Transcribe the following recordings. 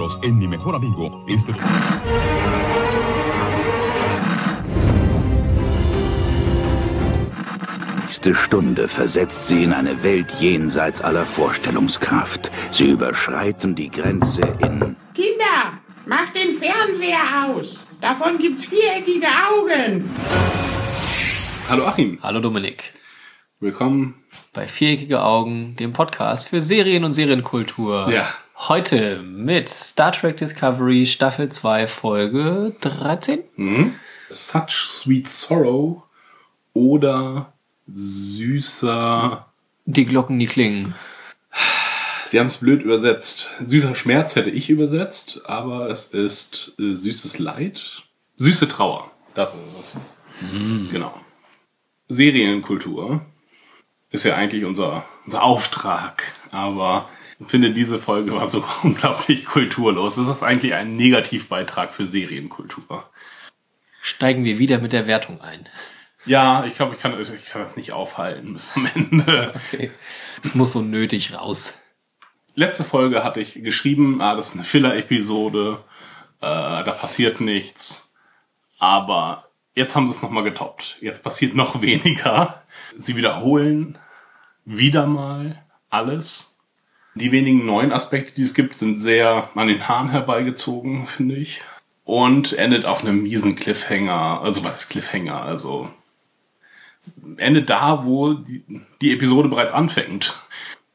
nosotros en Mi Mejor Amigo. Este... nächste Stunde versetzt sie in eine Welt jenseits aller Vorstellungskraft. Sie überschreiten die Grenze in... Kinder, macht den Fernseher aus. Davon gibt's viereckige Augen. Hallo Achim. Hallo Dominik. Willkommen bei Viereckige Augen, dem Podcast für Serien und Serienkultur. Ja. Heute mit Star Trek Discovery Staffel 2 Folge 13. Mhm. Such Sweet Sorrow oder süßer. Die Glocken, die klingen. Sie haben es blöd übersetzt. Süßer Schmerz hätte ich übersetzt, aber es ist äh, süßes Leid. Süße Trauer. Das ist es. Mhm. Genau. Serienkultur ist ja eigentlich unser, unser Auftrag, aber finde, diese Folge war so unglaublich kulturlos. Das ist eigentlich ein Negativbeitrag für Serienkultur. Steigen wir wieder mit der Wertung ein. Ja, ich glaube, ich kann, ich kann das nicht aufhalten bis zum Ende. Okay. Es muss so nötig raus. Letzte Folge hatte ich geschrieben, ah, das ist eine Filler-Episode, äh, da passiert nichts. Aber jetzt haben sie es nochmal getoppt. Jetzt passiert noch weniger. Sie wiederholen wieder mal alles. Die wenigen neuen Aspekte, die es gibt, sind sehr an den Haaren herbeigezogen, finde ich. Und endet auf einem miesen Cliffhanger. Also was ist Cliffhanger? Also endet da, wo die, die Episode bereits anfängt.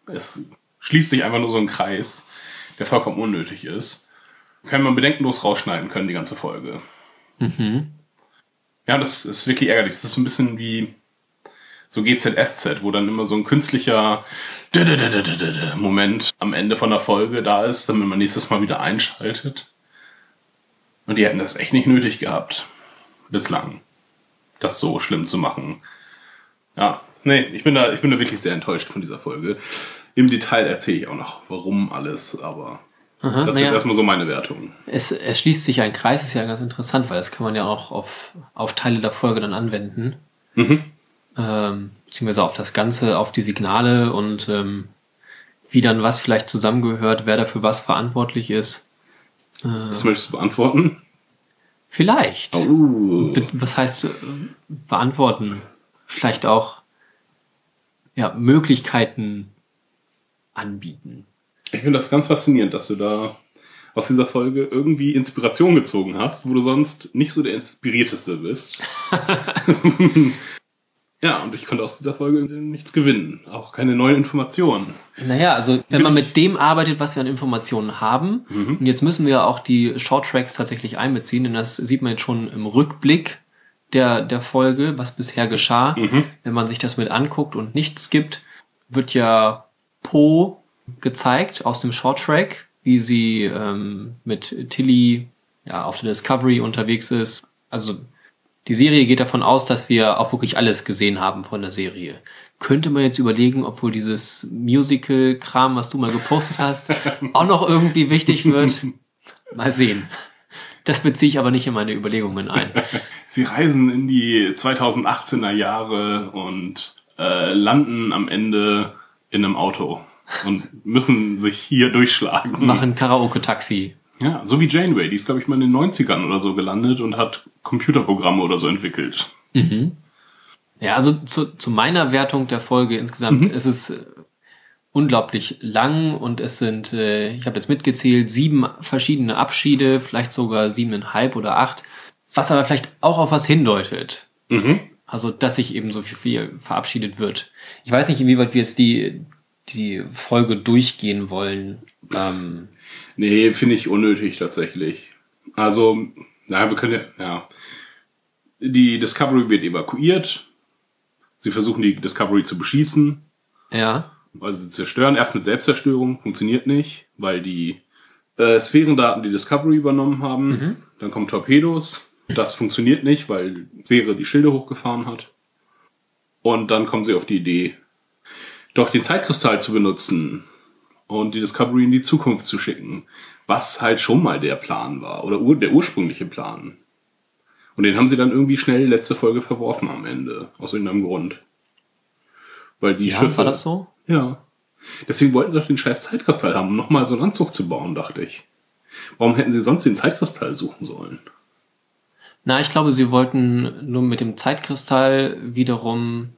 Es schließt sich einfach nur so ein Kreis, der vollkommen unnötig ist. Kann man bedenkenlos rausschneiden können, die ganze Folge. Mhm. Ja, das ist wirklich ärgerlich. Das ist ein bisschen wie so GZSZ, wo dann immer so ein künstlicher Moment am Ende von der Folge da ist, damit man nächstes Mal wieder einschaltet. Und die hätten das echt nicht nötig gehabt. Bislang. Das so schlimm zu machen. Ja, nee, ich bin da, ich bin da wirklich sehr enttäuscht von dieser Folge. Im Detail erzähle ich auch noch, warum alles, aber Aha, das ist ja. erstmal so meine Wertung. Es, es schließt sich ein Kreis, ist ja ganz interessant, weil das kann man ja auch auf, auf Teile der Folge dann anwenden. Mhm. Ähm, beziehungsweise auf das Ganze, auf die Signale und ähm, wie dann was vielleicht zusammengehört, wer dafür was verantwortlich ist. Äh, das möchtest du beantworten? Vielleicht. Oh. Was heißt äh, beantworten? Vielleicht auch ja, Möglichkeiten anbieten. Ich finde das ganz faszinierend, dass du da aus dieser Folge irgendwie Inspiration gezogen hast, wo du sonst nicht so der Inspirierteste bist. ja, und ich konnte aus dieser Folge nichts gewinnen. Auch keine neuen Informationen. Naja, also wenn man mit dem arbeitet, was wir an Informationen haben, mhm. und jetzt müssen wir auch die Short Tracks tatsächlich einbeziehen, denn das sieht man jetzt schon im Rückblick der, der Folge, was bisher geschah. Mhm. Wenn man sich das mit anguckt und nichts gibt, wird ja Po gezeigt aus dem Short Track, wie sie ähm, mit Tilly ja, auf der Discovery unterwegs ist. Also die Serie geht davon aus, dass wir auch wirklich alles gesehen haben von der Serie. Könnte man jetzt überlegen, ob wohl dieses Musical-Kram, was du mal gepostet hast, auch noch irgendwie wichtig wird. Mal sehen. Das beziehe ich aber nicht in meine Überlegungen ein. Sie reisen in die 2018er Jahre und äh, landen am Ende in einem Auto und müssen sich hier durchschlagen. Machen Karaoke-Taxi. Ja, so wie Janeway, die ist, glaube ich, mal in den 90ern oder so gelandet und hat Computerprogramme oder so entwickelt. Mhm. Ja, also zu, zu meiner Wertung der Folge insgesamt mhm. ist es äh, unglaublich lang und es sind, äh, ich habe jetzt mitgezählt, sieben verschiedene Abschiede, vielleicht sogar siebeneinhalb oder acht, was aber vielleicht auch auf was hindeutet. Mhm. Also, dass sich eben so viel verabschiedet wird. Ich weiß nicht, inwieweit wir jetzt die, die Folge durchgehen wollen. Ähm, nee, finde ich unnötig tatsächlich. Also, na, wir können ja, ja. Die Discovery wird evakuiert. Sie versuchen die Discovery zu beschießen. Ja. Also sie zerstören erst mit Selbstzerstörung, funktioniert nicht, weil die äh, Sphärendaten die Discovery übernommen haben. Mhm. Dann kommen Torpedos. Das funktioniert nicht, weil Sphäre die Schilde hochgefahren hat. Und dann kommen sie auf die Idee, doch den Zeitkristall zu benutzen und die Discovery in die Zukunft zu schicken, was halt schon mal der Plan war oder ur der ursprüngliche Plan. Und den haben sie dann irgendwie schnell letzte Folge verworfen am Ende, aus irgendeinem Grund. Weil die ja, Schiffe. War das so? Ja. Deswegen wollten sie auch den scheiß Zeitkristall haben, um nochmal so einen Anzug zu bauen, dachte ich. Warum hätten sie sonst den Zeitkristall suchen sollen? Na, ich glaube, sie wollten nur mit dem Zeitkristall wiederum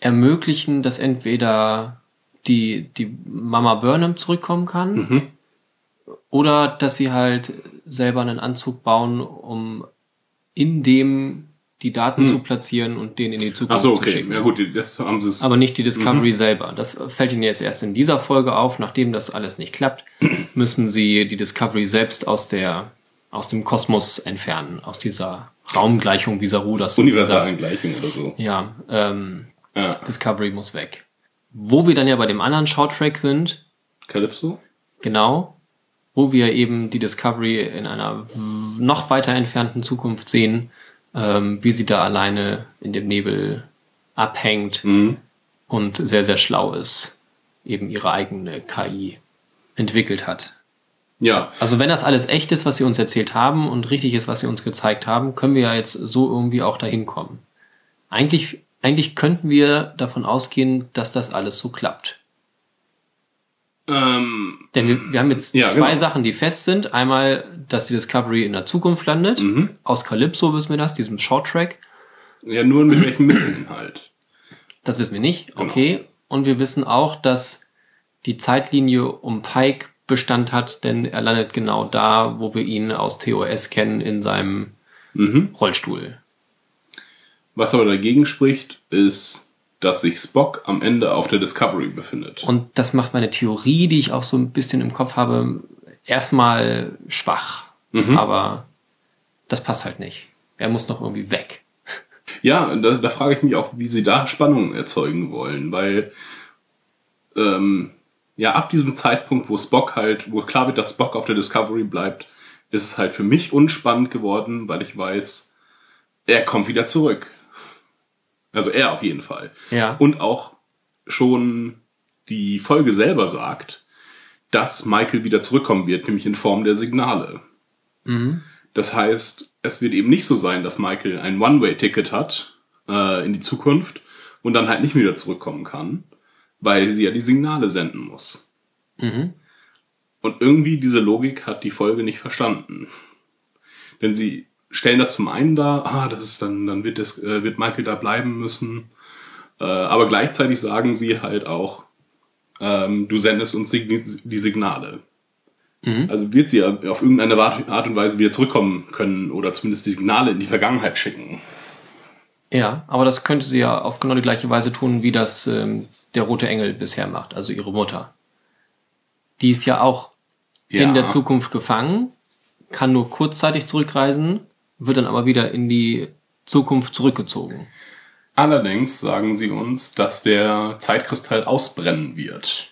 ermöglichen, dass entweder die, die Mama Burnham zurückkommen kann Mhm. oder dass sie halt selber einen Anzug bauen, um in dem die Daten zu platzieren und den in die Hm. Ach Zukunft so, zu okay. schicken. Ja gut, das haben sie es. Aber nicht die Discovery Mhm. selber. Das fällt ihnen jetzt erst in dieser Folge auf. Nachdem das alles nicht klappt, müssen sie die Discovery selbst aus der aus dem Kosmos entfernen, aus dieser Raumgleichung Visaru, das universalen Gleichung oder so. Ja, ähm, Ja. Discovery muss weg. Wo wir dann ja bei dem anderen Shorttrack sind, Calypso? genau, wo wir eben die Discovery in einer noch weiter entfernten Zukunft sehen, ähm, wie sie da alleine in dem Nebel abhängt Mhm. und sehr, sehr schlau ist, eben ihre eigene KI entwickelt hat. Ja. Also wenn das alles echt ist, was sie uns erzählt haben und richtig ist, was sie uns gezeigt haben, können wir ja jetzt so irgendwie auch dahin kommen. Eigentlich, eigentlich könnten wir davon ausgehen, dass das alles so klappt. Ähm, Denn wir, wir haben jetzt Ja, zwei genau. Sachen, die fest sind. Einmal, dass die Discovery in der Zukunft landet. Mhm. Aus Calypso wissen wir das, diesem Shorttrack. ja, nur mit welchen Mitteln halt. Das wissen wir nicht. Genau. Okay. Und wir wissen auch, dass die Zeitlinie um Pike Bestand hat, denn er landet genau da, wo wir ihn aus TOS kennen, in seinem Mhm. Rollstuhl. Was aber dagegen spricht, ist, dass sich Spock am Ende auf der Discovery befindet. Und das macht meine Theorie, die ich auch so ein bisschen im Kopf habe, erstmal schwach. Mhm. Aber das passt halt nicht. Er muss noch irgendwie weg. Ja, da, da frage ich mich auch, wie sie da Spannung erzeugen wollen, weil ähm, ja ab diesem Zeitpunkt, wo Spock halt, wo klar wird, dass Spock auf der Discovery bleibt, ist es halt für mich unspannend geworden, weil ich weiß, er kommt wieder zurück. Also er auf jeden Fall. Ja. Und auch schon die Folge selber sagt, dass Michael wieder zurückkommen wird, nämlich in Form der Signale. Mhm. Das heißt, es wird eben nicht so sein, dass Michael ein One-Way-Ticket hat äh, in die Zukunft und dann halt nicht mehr wieder zurückkommen kann, weil sie ja die Signale senden muss. Mhm. Und irgendwie diese Logik hat die Folge nicht verstanden. Denn sie stellen das zum einen dar, ah, das ist dann, dann wird, das, äh, wird Michael da bleiben müssen. Äh, aber gleichzeitig sagen sie halt auch, ähm, du sendest uns die, die Signale. Mhm. Also wird sie ja auf irgendeine Art Art und Weise wieder zurückkommen können oder zumindest die Signale in die Vergangenheit schicken. Ja, aber das könnte sie ja auf genau die gleiche Weise tun, wie das ähm, der Rote Engel bisher macht, also ihre Mutter. Die ist ja auch Ja. in der Zukunft gefangen, kann nur kurzzeitig zurückreisen, wird dann aber wieder in die Zukunft zurückgezogen. Allerdings sagen sie uns, dass der Zeitkristall ausbrennen wird.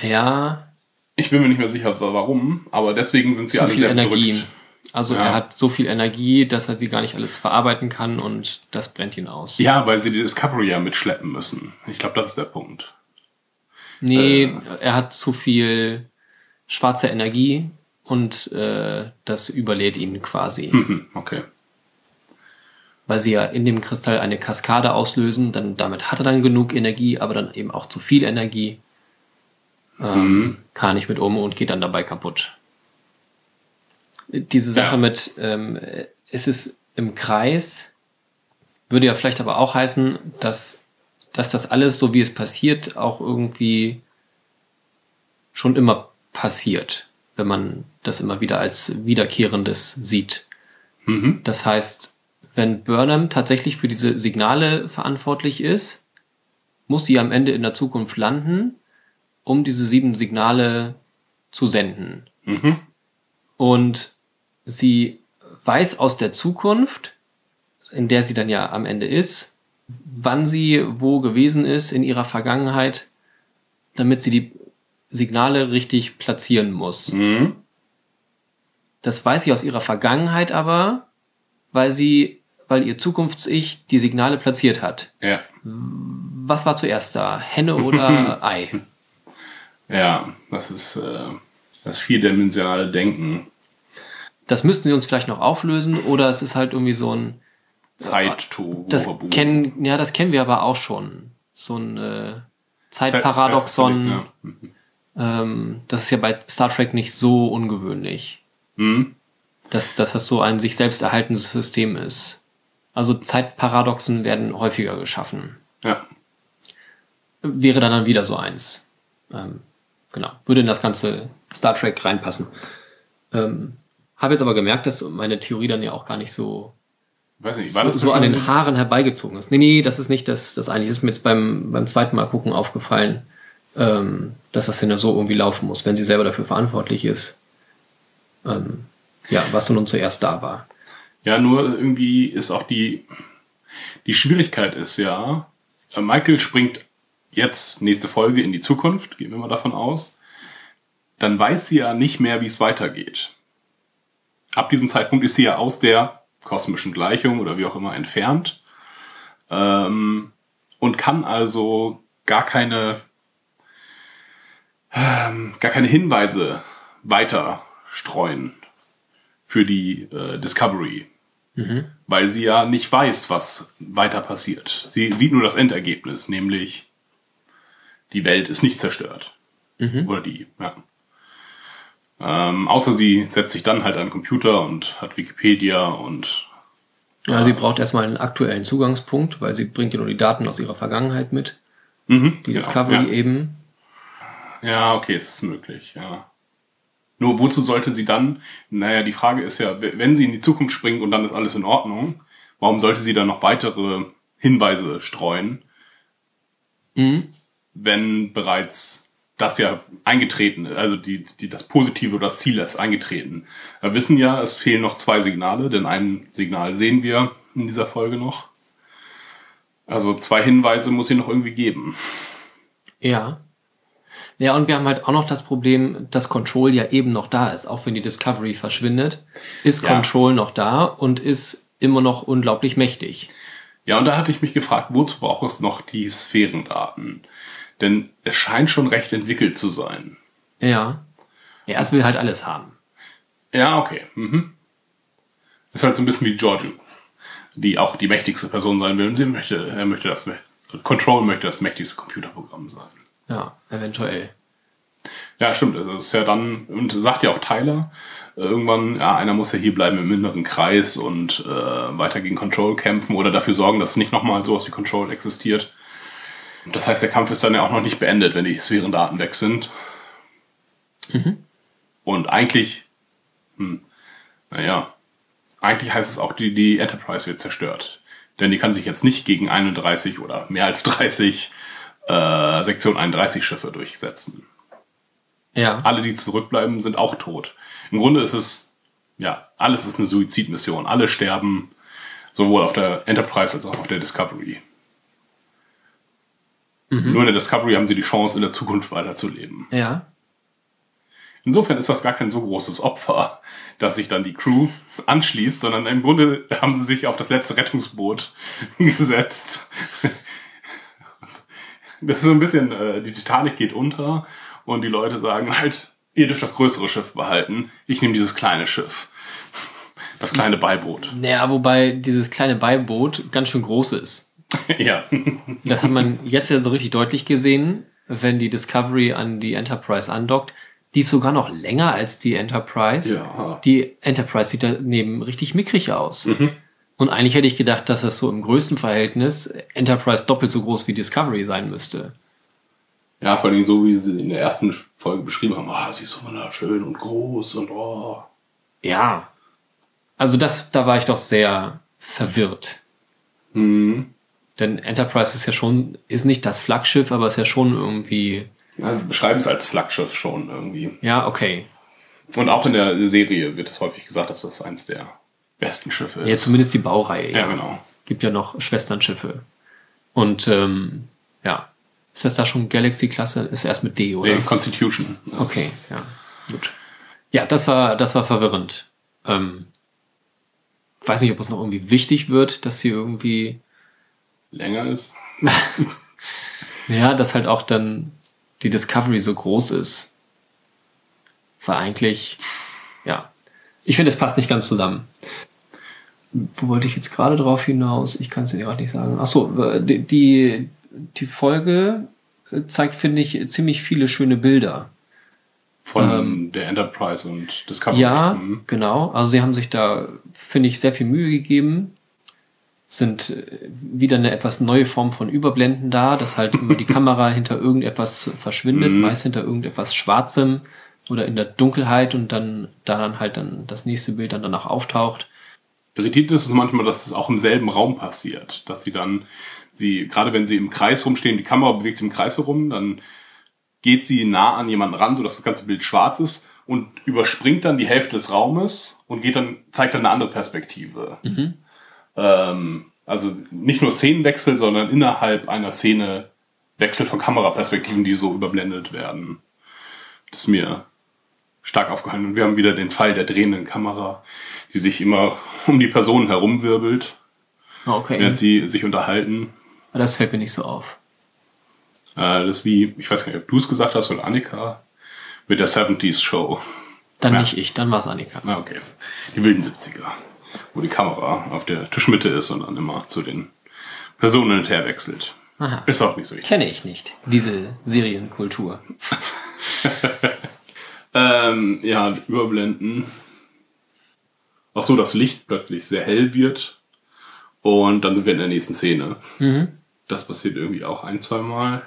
Ja, Ich bin mir nicht mehr sicher, warum, aber deswegen sind sie zu alle viel sehr Energie. bedrückt. Also Ja. er hat so viel Energie, dass er sie gar nicht alles verarbeiten kann und das brennt ihn aus. Ja, weil sie die Discovery ja mitschleppen müssen. Ich glaube, das ist der Punkt. Nee, Äh. er hat zu viel schwarze Energie und äh, das überlädt ihn quasi. Mhm, okay. Weil sie ja in dem Kristall eine Kaskade auslösen, dann damit hat er dann genug Energie, aber dann eben auch zu viel Energie. Ähm, Kann er nicht mit um und geht dann dabei kaputt. Diese Sache Ja. mit, ähm, ist es im Kreis, würde ja vielleicht aber auch heißen, dass, dass das alles, so wie es passiert, auch irgendwie schon immer passiert, wenn man das immer wieder als Wiederkehrendes sieht. Mhm. Das heißt, wenn Burnham tatsächlich für diese Signale verantwortlich ist, muss sie am Ende in der Zukunft landen, um diese sieben Signale zu senden. Mhm. Und sie weiß aus der Zukunft, in der sie dann ja am Ende ist, wann sie wo gewesen ist in ihrer Vergangenheit, damit sie die Signale richtig platzieren muss. Mhm. Das weiß sie aus ihrer Vergangenheit aber, weil sie, weil ihr Zukunfts-Ich die Signale platziert hat. Ja. Was war zuerst da? Henne oder Ei? Ja, das ist äh, das vierdimensionale Denken. Das müssten sie uns vielleicht noch auflösen oder es ist halt irgendwie so ein, Zeit-to das kennen, ja, das kennen wir aber auch schon. So ein äh, Zeitparadoxon, Ja. Mhm. Ähm, das ist ja bei Star Trek nicht so ungewöhnlich. Hm? dass, dass das so ein sich selbst erhaltendes System ist. Also Zeitparadoxen werden häufiger geschaffen. Ja. Wäre dann dann wieder so eins. Ähm, genau. Würde in das ganze Star Trek reinpassen. Ähm, Habe jetzt aber gemerkt, dass meine Theorie dann ja auch gar nicht so, Weiß nicht, war so, das so schon- an den Haaren herbeigezogen ist. Nee, nee, das ist nicht das, das eigentlich. Das ist mir jetzt beim, beim zweiten Mal gucken aufgefallen, ähm, dass das ja so irgendwie laufen muss, wenn sie selber dafür verantwortlich ist. Ähm, ja, was nun zuerst da war. Ja, nur irgendwie ist auch die, die Schwierigkeit ist ja, äh, Michael springt jetzt nächste Folge in die Zukunft, gehen wir mal davon aus. Dann weiß sie ja nicht mehr, wie es weitergeht. Ab diesem Zeitpunkt ist sie ja aus der kosmischen Gleichung oder wie auch immer entfernt ähm, und kann also gar keine ähm, gar keine Hinweise weiter streuen für die äh, Discovery. Weil sie ja nicht weiß, was weiter passiert. Sie sieht nur das Endergebnis, nämlich die Welt ist nicht zerstört. Oder die, ja. Ähm, außer sie setzt sich dann halt an den Computer und hat Wikipedia und Ja, sie braucht erstmal einen aktuellen Zugangspunkt, weil sie bringt ja nur die Daten aus ihrer Vergangenheit mit. mhm, Die ja, Discovery ja. eben. Ja, okay, es ist möglich, ja. Nur wozu sollte sie dann, naja, die Frage ist ja, wenn sie in die Zukunft springt und dann ist alles in Ordnung, warum sollte sie dann noch weitere Hinweise streuen, wenn bereits das ja eingetreten ist, also die, die, das Positive oder das Ziel ist eingetreten. Wir wissen ja, es fehlen noch zwei Signale, denn ein Signal sehen wir in dieser Folge noch. Also zwei Hinweise muss sie noch irgendwie geben. Ja. Ja, und wir haben halt auch noch das Problem, dass Control ja eben noch da ist. Auch wenn die Discovery verschwindet, ist Ja. Control noch da und ist immer noch unglaublich mächtig. Ja, und da hatte ich mich gefragt, wozu braucht es noch die Sphärendaten? Denn es scheint schon recht entwickelt zu sein. Ja. Ja, es will halt alles haben. Ja, okay. Mhm. Ist halt so ein bisschen wie Giorgio, die auch die mächtigste Person sein will. Und sie möchte, er möchte das, Control möchte das mächtigste Computerprogramm sein. Ja, eventuell. Ja, stimmt. Das ist ja dann, und sagt ja auch Tyler, äh, irgendwann, ja, einer muss ja hier bleiben im inneren Kreis und äh, weiter gegen Control kämpfen oder dafür sorgen, dass nicht nochmal sowas wie Control existiert. Das heißt, der Kampf ist dann ja auch noch nicht beendet, wenn die Sphärendaten weg sind. Und eigentlich, hm, naja, eigentlich heißt es auch, die, die Enterprise wird zerstört. Denn die kann sich jetzt nicht gegen 31 oder mehr als 30 äh, Sektion 31 Schiffe durchsetzen Ja. alle, die zurückbleiben, sind auch tot. Im Grunde ist es, ja, alles ist eine Suizidmission. Alle sterben, sowohl auf der Enterprise als auch auf der Discovery. Nur in der Discovery haben sie die Chance, in der Zukunft weiterzuleben. Ja. Insofern ist das gar kein so großes Opfer, dass sich dann die Crew anschließt, sondern im Grunde haben sie sich auf das letzte Rettungsboot gesetzt. Das ist so ein bisschen, äh, die Titanic geht unter und die Leute sagen halt, ihr dürft das größere Schiff behalten, ich nehme dieses kleine Schiff. Das kleine Beiboot. Naja, wobei dieses kleine Beiboot ganz schön groß ist. ja. Das hat man jetzt ja so richtig deutlich gesehen, wenn die Discovery an die Enterprise andockt. Die ist sogar noch länger als die Enterprise. Ja. Die Enterprise sieht daneben richtig mickrig aus. Und eigentlich hätte ich gedacht, dass das so im größten Verhältnis Enterprise doppelt so groß wie Discovery sein müsste. Ja, vor allem so, wie sie in der ersten Folge beschrieben haben. Ah, sie ist so wunderschön und groß und oh. Ja. Also das, da war ich doch sehr verwirrt. Hm. Denn Enterprise ist ja schon, ist nicht das Flaggschiff, aber ist ja schon irgendwie, Also beschreiben es als Flaggschiff schon irgendwie. ja, okay. Und auch in der Serie wird es häufig gesagt, dass das eins der besten Schiffe ist. Ja, zumindest die Baureihe. ja, genau. Gibt ja noch Schwesternschiffe. Und ähm, ja. Ist das da schon Galaxy-Klasse? Ist erst mit D, oder? Nee, Constitution. Das Okay, ja. Gut. Ja, das war, das war verwirrend. Ähm, weiß nicht, ob es noch irgendwie wichtig wird, dass sie irgendwie, Länger ist. ja, dass halt auch dann die Discovery so groß ist. War eigentlich, ja. Ich finde, es passt nicht ganz zusammen. Wo wollte ich jetzt gerade drauf hinaus? Ich kann es dir gerade nicht sagen. Ach so, äh, die, die, die Folge zeigt, finde ich, ziemlich viele schöne Bilder. Von der Enterprise und Discovery. Ja, Mhm. genau. Also sie haben sich da, finde ich, sehr viel Mühe gegeben. Sind äh, wieder eine etwas neue Form von Überblenden da, dass halt immer die Kamera hinter irgendetwas verschwindet, meist hinter irgendetwas Schwarzem oder in der Dunkelheit und dann da dann halt dann das nächste Bild dann danach auftaucht. Irritiert ist es manchmal, dass das auch im selben Raum passiert. Dass sie dann, sie, gerade wenn sie im Kreis rumstehen, die Kamera bewegt sich im Kreis herum, dann geht sie nah an jemanden ran, sodass das ganze Bild schwarz ist und überspringt dann die Hälfte des Raumes und geht dann, zeigt dann eine andere Perspektive. Ähm, also nicht nur Szenenwechsel, sondern innerhalb einer Szene Wechsel von Kameraperspektiven, die so überblendet werden. Das ist mir stark aufgehalten. Und wir haben wieder den Fall der drehenden Kamera, die sich immer um die Person herumwirbelt, Ah, Okay. während sie sich unterhalten. Das fällt mir nicht so auf. Äh, das ist wie, ich weiß gar nicht, ob du es gesagt hast oder Annika, mit der 70s Show. Dann Ja. nicht ich, dann war es Annika. Na, okay. Die wilden 70er. Wo die Kamera auf der Tischmitte ist und dann immer zu den Personen hin und her wechselt. Aha. Ist auch nicht so wichtig. Kenne ich nicht, diese Serienkultur. Ähm, ja, überblenden. Auch so, dass Licht plötzlich sehr hell wird. Und dann sind wir in der nächsten Szene. Das passiert irgendwie auch ein, zwei Mal.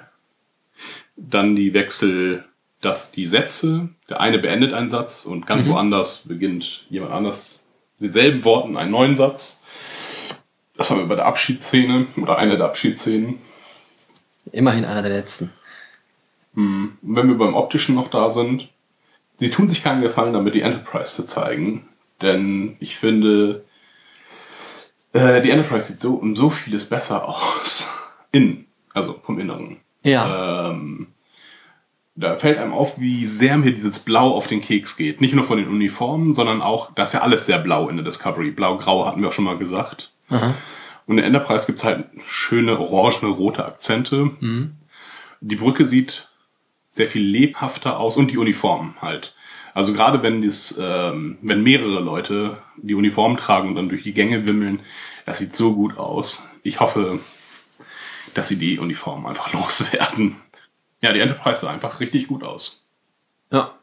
Dann die Wechsel, dass die Sätze, der eine beendet einen Satz und ganz woanders beginnt jemand anders mit denselben Worten einen neuen Satz. Das haben wir bei der Abschiedsszene oder einer der Abschiedsszenen. Immerhin einer der letzten. Und wenn wir beim Optischen noch da sind, sie tun sich keinen Gefallen damit, die Enterprise zu zeigen. Denn ich finde, äh, die Enterprise sieht so um so vieles besser aus. Innen, also vom Inneren. Ja. Ähm, da fällt einem auf, wie sehr mir dieses Blau auf den Keks geht. Nicht nur von den Uniformen, sondern auch, da ist ja alles sehr blau in der Discovery. Blau-grau hatten wir auch schon mal gesagt. Und in der Enterprise gibt's halt schöne orangene, rote Akzente. Die Brücke sieht sehr viel lebhafter aus und die Uniform halt. Also gerade wenn das, ähm, wenn mehrere Leute die Uniform tragen und dann durch die Gänge wimmeln, das sieht so gut aus. Ich hoffe, dass sie die Uniform einfach loswerden. Ja, die Enterprise sah einfach richtig gut aus. Ja.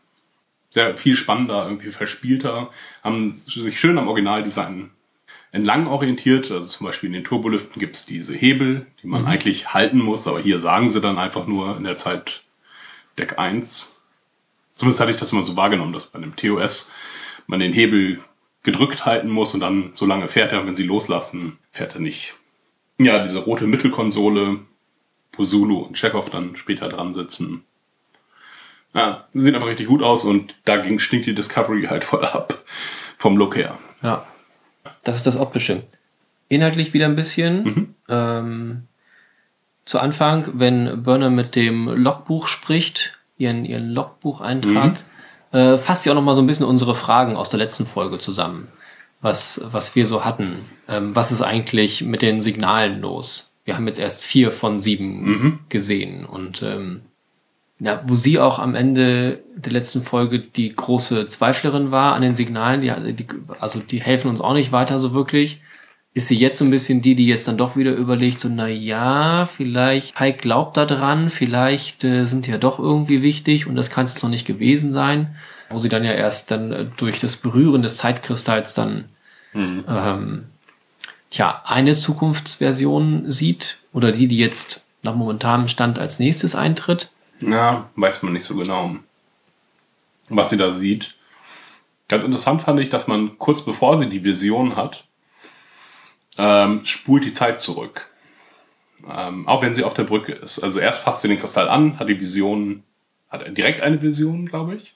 Sehr viel spannender, irgendwie verspielter, haben sich schön am Originaldesign entlang orientiert. Also zum Beispiel in den Turboliften gibt's diese Hebel, die man eigentlich halten muss, aber hier sagen sie dann einfach nur in der Zeit Deck 1. Zumindest hatte ich das immer so wahrgenommen, dass bei einem TOS man den Hebel gedrückt halten muss und dann so lange fährt er und wenn sie loslassen, fährt er nicht. Ja, diese rote Mittelkonsole, wo Zulu und Chekhov dann später dran sitzen. Ja, sieht einfach richtig gut aus und dagegen stinkt die Discovery halt voll ab. Vom Look her. Ja. Das ist das Optische. Inhaltlich wieder ein bisschen. Ähm, zu Anfang, wenn Burner mit dem Logbuch spricht, ihren, ihren Logbucheintrag, äh, fasst sie auch noch mal so ein bisschen unsere Fragen aus der letzten Folge zusammen. Was, was wir so hatten. Ähm, was ist eigentlich mit den Signalen los? Wir haben jetzt erst vier von sieben gesehen und ähm, ja, wo sie auch am Ende der letzten Folge die große Zweiflerin war an den Signalen, die, die, also die helfen uns auch nicht weiter so wirklich, ist sie jetzt so ein bisschen die, die jetzt dann doch wieder überlegt, so, na ja, vielleicht Pike glaubt da dran, vielleicht äh, sind die ja doch irgendwie wichtig und das kann es jetzt noch nicht gewesen sein, wo sie dann ja erst dann äh, durch das Berühren des Zeitkristalls dann ähm, tja, eine Zukunftsversion sieht oder die, die jetzt nach momentanem Stand als nächstes eintritt. Ja, weiß man nicht so genau, was sie da sieht. Ganz interessant fand ich, dass man kurz bevor sie die Vision hat, ähm, spult die Zeit zurück. Ähm, auch wenn sie auf der Brücke ist. Also erst fasst sie den Kristall an, hat die Vision, hat direkt eine Vision, glaube ich.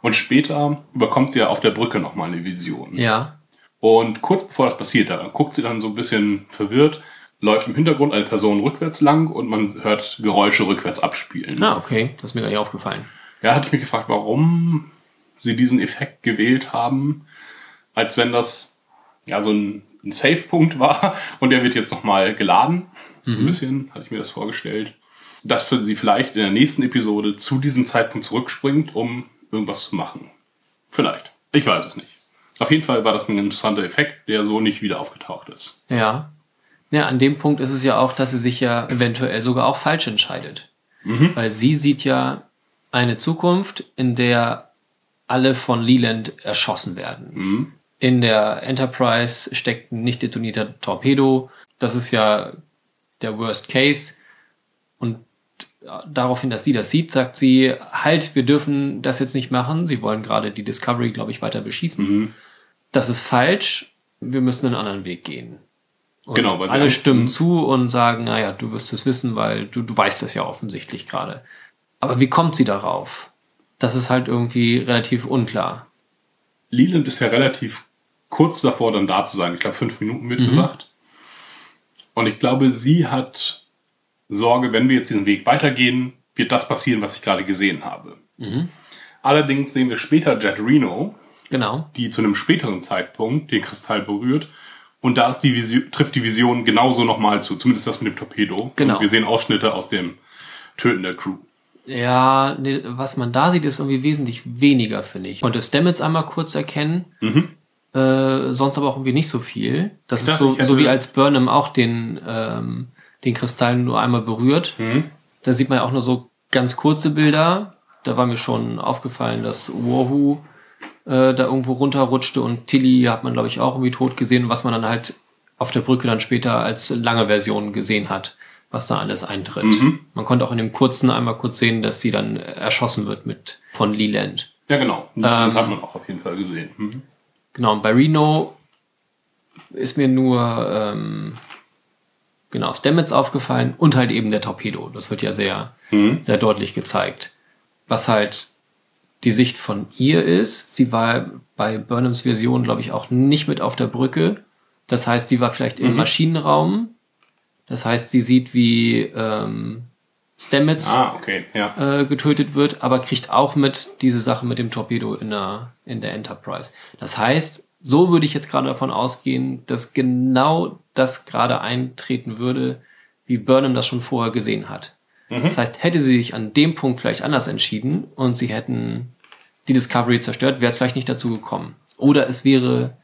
Und später bekommt sie ja auf der Brücke nochmal eine Vision. Ja. Und kurz bevor das passiert, da guckt sie dann so ein bisschen verwirrt, läuft im Hintergrund eine Person rückwärts lang und man hört Geräusche rückwärts abspielen. Ah, okay. Das ist mir gar nicht aufgefallen. Ja, hatte ich mich gefragt, warum sie diesen Effekt gewählt haben, als wenn das ja so ein, ein Save-Punkt war und der wird jetzt nochmal geladen. Ein bisschen hatte ich mir das vorgestellt. Dass für sie vielleicht in der nächsten Episode zu diesem Zeitpunkt zurückspringt, um irgendwas zu machen. Vielleicht. Ich weiß es nicht. Auf jeden Fall war das ein interessanter Effekt, der so nicht wieder aufgetaucht ist. Ja. Ja, an dem Punkt ist es ja auch, dass sie sich ja eventuell sogar auch falsch entscheidet. Weil sie sieht ja eine Zukunft, in der alle von Leland erschossen werden. In der Enterprise steckt ein nicht detonierter Torpedo. Das ist ja der Worst Case. Und daraufhin, dass sie das sieht, sagt sie, halt, wir dürfen das jetzt nicht machen. Sie wollen gerade die Discovery, glaube ich, weiter beschießen. Das ist falsch. Wir müssen einen anderen Weg gehen. Und Genau, weil alle stimmen Mhm. zu und sagen, naja, du wirst es wissen, weil du, du weißt es ja offensichtlich gerade. Aber wie kommt sie darauf? Das ist halt irgendwie relativ unklar. Leland ist ja relativ kurz davor, dann da zu sein. Ich glaube, fünf Minuten wird gesagt. Und ich glaube, sie hat Sorge, wenn wir jetzt diesen Weg weitergehen, wird das passieren, was ich gerade gesehen habe. Allerdings sehen wir später Jet Reno, Genau. die zu einem späteren Zeitpunkt den Kristall berührt. Und da die Vision, trifft die Vision genauso nochmal zu, zumindest das mit dem Torpedo. Genau. Und wir sehen Ausschnitte aus dem Töten der Crew. Ja, nee, was man da sieht, ist irgendwie wesentlich weniger, finde ich. Konnte Stamets einmal kurz erkennen, äh, sonst aber auch irgendwie nicht so viel. Das Ich ist so, so wie als Burnham auch den, ähm, den Kristall nur einmal berührt. Da sieht man ja auch nur so ganz kurze Bilder. Da war mir schon aufgefallen, dass Wahoo äh, da irgendwo runterrutschte und Tilly hat man, glaube ich, auch irgendwie tot gesehen, was man dann halt auf der Brücke dann später als lange Version gesehen hat, was da alles eintritt. Man konnte auch in dem kurzen einmal kurz sehen, dass sie dann erschossen wird mit von Leland. Ja, genau. Ähm, Das hat man auch auf jeden Fall gesehen. Mhm. Genau, und bei Reno ist mir nur ähm, genau Stamets aufgefallen und halt eben der Torpedo. Das wird ja sehr, sehr deutlich gezeigt. Was halt die Sicht von ihr ist. Sie war bei Burnhams Vision, glaube ich, auch nicht mit auf der Brücke. Das heißt, sie war vielleicht im Maschinenraum. Das heißt, sie sieht, wie ähm, Stamets Ah, okay, ja. äh, getötet wird, aber kriegt auch mit diese Sache mit dem Torpedo in der, in der Enterprise. Das heißt, so würde ich jetzt gerade davon ausgehen, dass genau das gerade eintreten würde, wie Burnham das schon vorher gesehen hat. Das heißt, hätte sie sich an dem Punkt vielleicht anders entschieden und sie hätten die Discovery zerstört, wäre es vielleicht nicht dazu gekommen. Oder es wäre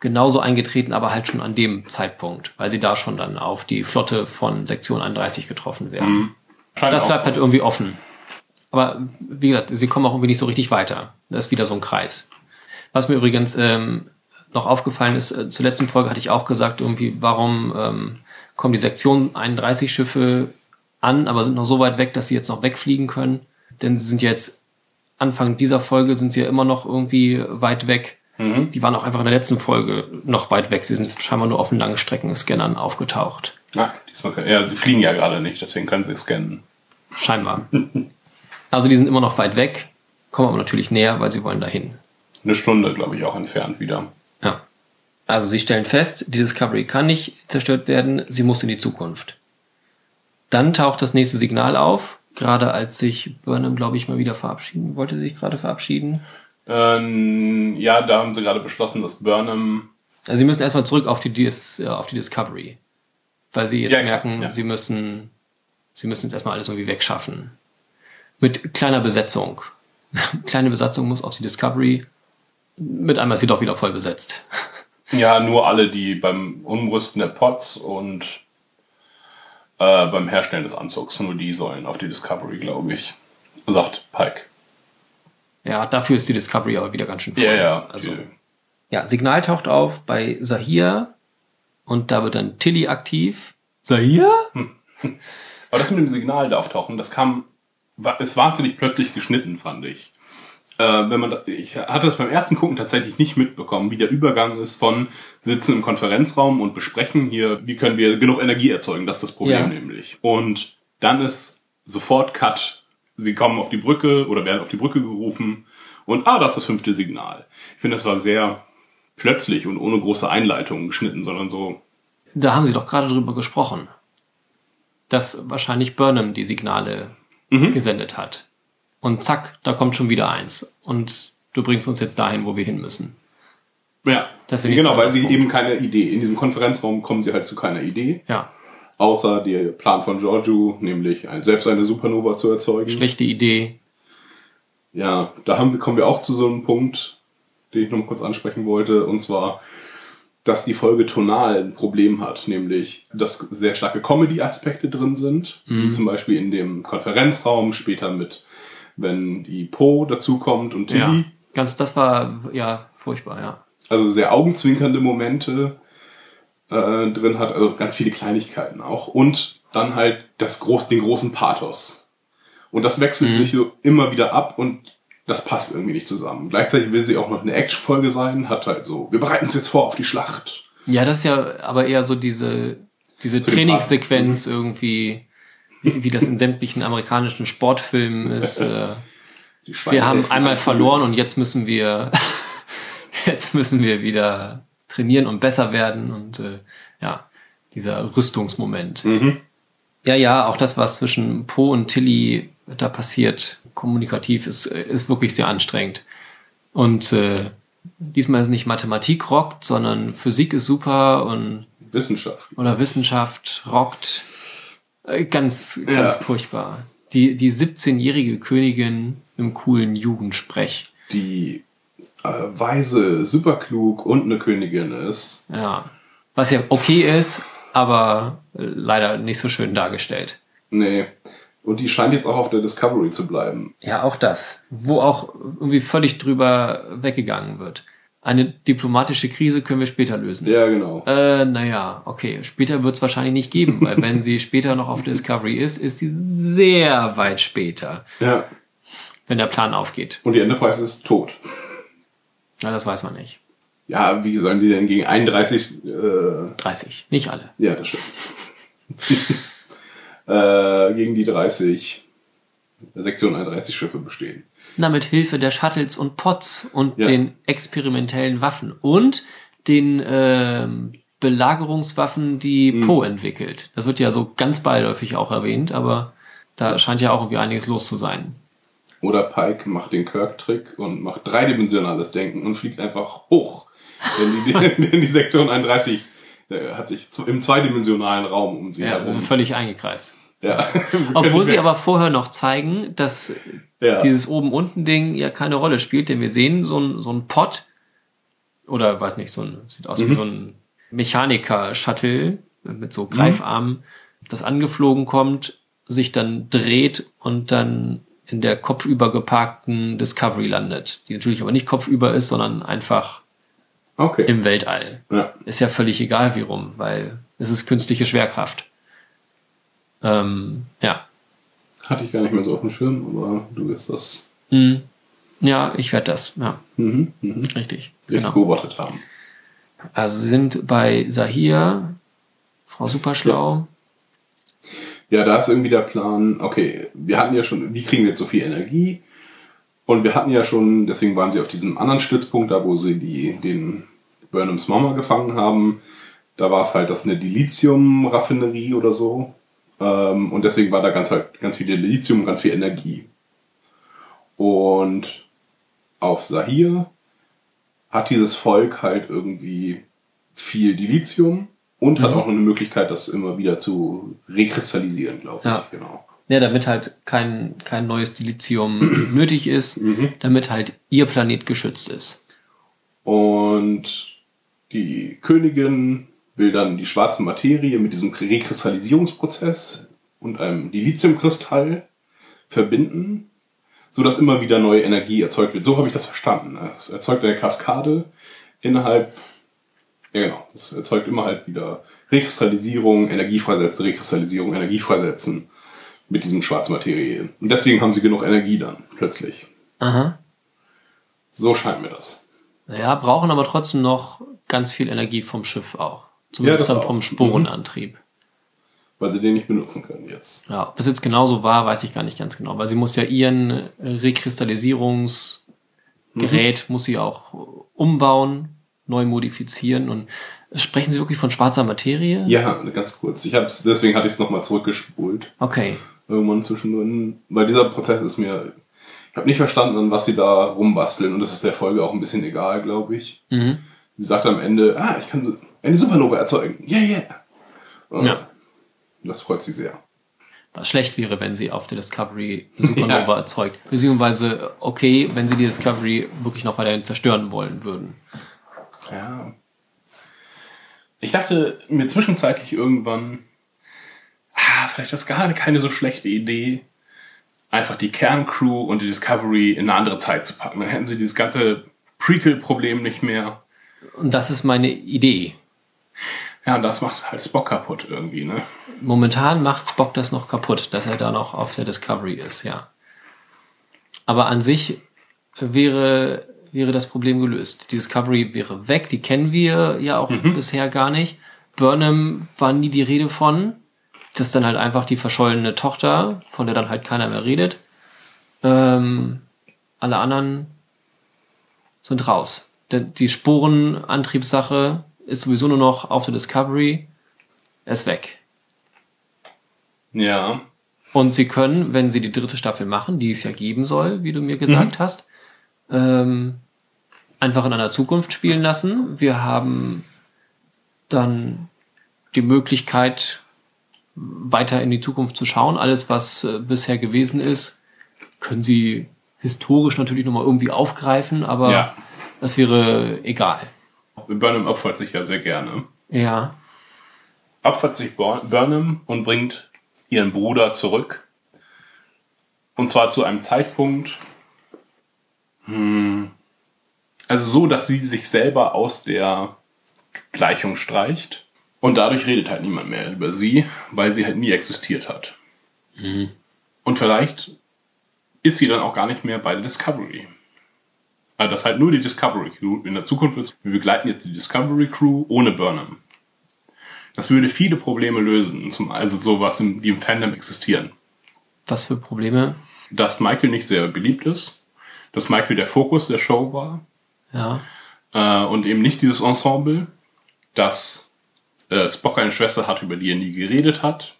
genauso eingetreten, aber halt schon an dem Zeitpunkt, weil sie da schon dann auf die Flotte von Sektion 31 getroffen wären. Scheint Das auch bleibt so. halt irgendwie offen. Aber wie gesagt, sie kommen auch irgendwie nicht so richtig weiter. Das ist wieder so ein Kreis. Was mir übrigens ähm, noch aufgefallen ist, äh, zur letzten Folge hatte ich auch gesagt, irgendwie, warum ähm, kommen die Sektion 31 Schiffe an, aber sind noch so weit weg, dass sie jetzt noch wegfliegen können. Denn sie sind jetzt, Anfang dieser Folge sind sie ja immer noch irgendwie weit weg. Die waren auch einfach in der letzten Folge noch weit weg. Sie sind scheinbar nur auf den langen Streckenscannern aufgetaucht. Ah, diesmal können, ja, sie fliegen ja gerade nicht, deswegen können sie scannen. Scheinbar. Also die sind immer noch weit weg, kommen aber natürlich näher, weil sie wollen dahin. Eine Stunde, glaube ich, auch entfernt wieder. Ja. Also sie stellen fest, die Discovery kann nicht zerstört werden, sie muss in die Zukunft. Dann taucht das nächste Signal auf, gerade als sich Burnham, glaube ich, mal wieder verabschieden, wollte sie sich gerade verabschieden. Ähm, ja, da haben sie gerade beschlossen, dass Burnham. Also sie müssen erstmal zurück auf die, Dis, äh, auf die Discovery. Weil sie jetzt Ja, merken, ja. sie müssen, sie müssen jetzt erstmal alles irgendwie wegschaffen. Mit kleiner Besetzung. Kleine Besatzung muss auf die Discovery. Mit einmal ist sie doch wieder voll besetzt. Ja, nur alle, die beim Umrüsten der Pots und äh, beim Herstellen des Anzugs, nur die sollen auf die Discovery, glaube ich. Sagt Pike. Ja, dafür ist die Discovery aber wieder ganz schön voll. Ja, ja. Also, ja, Signal taucht auf bei Sahir und da wird dann Tilly aktiv. Sahir? Aber das mit dem Signal da auftauchen, das kam, war, ist wahnsinnig plötzlich geschnitten, fand ich. Äh, wenn man, da, ich hatte das beim ersten Gucken tatsächlich nicht mitbekommen, wie der Übergang ist von sitzen im Konferenzraum und besprechen hier, wie können wir genug Energie erzeugen, das ist das Problem Ja. nämlich. Und dann ist sofort Cut. Sie kommen auf die Brücke oder werden auf die Brücke gerufen und ah, das ist das fünfte Signal. Ich finde, das war sehr plötzlich und ohne große Einleitung geschnitten, sondern so, Da haben sie doch gerade drüber gesprochen. Dass wahrscheinlich Burnham die Signale Mhm. gesendet hat. Und zack, da kommt schon wieder eins. Und du bringst uns jetzt dahin, wo wir hin müssen. ja, genau, weil sie eben keine Idee, in diesem Konferenzraum kommen sie halt zu keiner Idee. Ja, Außer der Plan von Giorgio, nämlich selbst eine Supernova zu erzeugen. schlechte Idee. Ja, da haben, kommen wir auch zu so einem Punkt, den ich noch mal kurz ansprechen wollte, und zwar, dass die Folge tonal ein Problem hat, nämlich, dass sehr starke Comedy-Aspekte drin sind, wie zum Beispiel in dem Konferenzraum, später mit wenn die Po dazukommt und Tilly. Ja. Ganz, das war ja furchtbar, ja. Also sehr augenzwinkernde Momente äh, drin hat, also ganz viele Kleinigkeiten auch. Und dann halt das groß, den großen Pathos. Und das wechselt sich so immer wieder ab und das passt irgendwie nicht zusammen. Gleichzeitig will sie auch noch eine Action-Folge sein, hat halt so, wir bereiten uns jetzt vor auf die Schlacht. Ja, das ist ja aber eher so diese, diese den Trainingssequenz irgendwie, wie, wie das in sämtlichen amerikanischen Sportfilmen ist. Äh, Die wir haben einmal verloren und jetzt müssen wir, jetzt müssen wir wieder trainieren und besser werden und äh, ja, dieser Rüstungsmoment. Mhm. Ja, ja, auch das, was zwischen Po und Tilly da passiert, kommunikativ, ist, ist wirklich sehr anstrengend. Und äh, diesmal ist nicht Mathematik rockt, sondern Physik ist super und Wissenschaft. oder Wissenschaft rockt. Äh, Ganz, Ja. ganz furchtbar. Die, die 17-jährige Königin im coolen Jugendsprech. Die äh, weise, superklug und eine Königin ist. Ja. Was ja okay ist, aber äh, leider nicht so schön dargestellt. Nee. Und die scheint jetzt auch auf der Discovery zu bleiben. Ja, auch das. Wo auch irgendwie völlig drüber weggegangen wird. Eine diplomatische Krise können wir später lösen. Ja, genau. Äh, naja, okay. Später wird es wahrscheinlich nicht geben, weil wenn sie später noch auf Discovery ist, ist sie sehr weit später, Ja. wenn der Plan aufgeht. Und die Enterprise ist tot. Na, das weiß man nicht. Ja, wie sollen die denn gegen 31, äh, 30. Nicht alle. ja, das stimmt. äh, gegen die 30 Sektion 31 Schiffe bestehen. Na, mit Hilfe der Shuttles und Pods und Ja. den experimentellen Waffen und den ähm, Belagerungswaffen, die Poe entwickelt. Das wird ja so ganz beiläufig auch erwähnt, aber da scheint ja auch irgendwie einiges los zu sein. Oder Pike macht den Kirk-Trick und macht dreidimensionales Denken und fliegt einfach hoch. Denn die, denn die Sektion 31 äh, hat sich im zweidimensionalen Raum um sie Ja, herum. sind völlig eingekreist. Ja. Obwohl sie aber vorher noch zeigen, dass Ja. dieses oben-unten-Ding ja keine Rolle spielt, denn wir sehen so ein, so ein Pod oder weiß nicht, so ein, sieht aus Mhm. wie so ein Mechaniker-Shuttle mit so Greifarmen, das angeflogen kommt, sich dann dreht und dann in der kopfüber geparkten Discovery landet, die natürlich aber nicht kopfüber ist, sondern einfach Okay. im Weltall. ja. Ist ja völlig egal, wie rum, weil es ist künstliche Schwerkraft. Ähm, ja. Hatte ich gar nicht mehr so auf dem Schirm, aber du wirst das Hm. Ja, ich werde das. Ja, mhm, mhm, richtig. richtig Genau. beobachtet haben. Also sie sind bei Sahir, Frau Superschlau. Ja, da ist irgendwie der Plan, okay, wir hatten ja schon, wie kriegen wir jetzt so viel Energie? Und wir hatten ja schon, deswegen waren sie auf diesem anderen Stützpunkt, da wo sie die, den Burnhams Mama gefangen haben. Da war es halt, das ist eine Dilithium-Raffinerie oder so. Ähm, und deswegen war da ganz halt ganz viel Dilithium ganz viel Energie. Und auf Sahir hat dieses Volk halt irgendwie viel Dilithium und hat Mhm. auch eine Möglichkeit, das immer wieder zu rekristallisieren, glaube ich. Ja. Genau. Ja, damit halt kein, kein neues Dilithium nötig ist, Mhm. damit halt ihr Planet geschützt ist. Und die Königin will dann die schwarze Materie mit diesem Rekristallisierungsprozess und einem Dilithiumkristall verbinden, sodass immer wieder neue Energie erzeugt wird. So habe ich das verstanden. Es erzeugt eine Kaskade innerhalb, ja genau, es erzeugt immer halt wieder Rekristallisierung, Energie freisetzen, Rekristallisierung, Energie freisetzen mit diesem schwarzen Materie. Und deswegen haben sie genug Energie dann, plötzlich. Aha. So scheint mir das. Naja, brauchen aber trotzdem noch ganz viel Energie vom Schiff auch. Zumindest das dann vom Sporenantrieb. Weil sie den nicht benutzen können jetzt. Ja, ob das jetzt genauso war, weiß ich gar nicht ganz genau, weil sie muss ja ihren Rekristallisierungsgerät muss sie auch umbauen, neu modifizieren und sprechen Sie wirklich von schwarzer Materie? Ja, ganz kurz. Ich hab's, deswegen hatte ich es nochmal zurückgespult. Okay. Irgendwann zwischendrin. Weil dieser Prozess ist mir. Ich habe nicht verstanden, an was sie da rumbasteln. Und das ist der Folge auch ein bisschen egal, glaube ich. Mhm. Sie sagt am Ende, ah, ich kann eine Supernova erzeugen. Yeah, yeah. Und Ja. Das freut sie sehr. Was schlecht wäre, wenn sie auf der Discovery eine Supernova Ja. erzeugt. Beziehungsweise okay, wenn sie die Discovery wirklich noch weiterhin zerstören wollen würden. Ja. Ich dachte mir zwischenzeitlich irgendwann, ah, vielleicht ist gar keine so schlechte Idee, einfach die Kerncrew und die Discovery in eine andere Zeit zu packen. Dann hätten sie dieses ganze Prequel-Problem nicht mehr. Und das ist meine Idee. Ja, und das macht halt Spock kaputt irgendwie, ne? Momentan macht Spock das noch kaputt, dass er da noch auf der Discovery ist, ja. Aber an sich wäre, wäre das Problem gelöst. Die Discovery wäre weg, die kennen wir ja auch bisher gar nicht. Burnham war nie die Rede von. Das ist dann halt einfach die verschollene Tochter, von der dann halt keiner mehr redet. Ähm, alle anderen sind raus. Die Sporenantriebssache ist sowieso nur noch auf der Discovery. Er ist weg. Ja. Und sie können, wenn sie die dritte Staffel machen, die es ja geben soll, wie du mir gesagt hast, ähm, einfach in einer Zukunft spielen lassen. Wir haben dann die Möglichkeit, weiter in die Zukunft zu schauen. Alles, was äh, bisher gewesen ist, können sie historisch natürlich nochmal irgendwie aufgreifen, aber Ja. Das wäre egal. Burnham opfert sich ja sehr gerne. Ja, Opfert sich Bur- Burnham und bringt ihren Bruder zurück. Und zwar zu einem Zeitpunkt, hm, also so, dass sie sich selber aus der Gleichung streicht. Und dadurch redet halt niemand mehr über sie, weil sie halt nie existiert hat. Und vielleicht ist sie dann auch gar nicht mehr bei der Discovery. Also das halt nur die Discovery Crew in der Zukunft ist. Wir begleiten jetzt die Discovery Crew ohne Burnham. Das würde viele Probleme lösen, zum, also sowas, die im Fandom existieren. was für Probleme? Dass Michael nicht sehr beliebt ist, dass Michael der Fokus der Show war Ja, äh, und eben nicht dieses Ensemble, dass äh, Spock eine Schwester hat, über die er nie geredet hat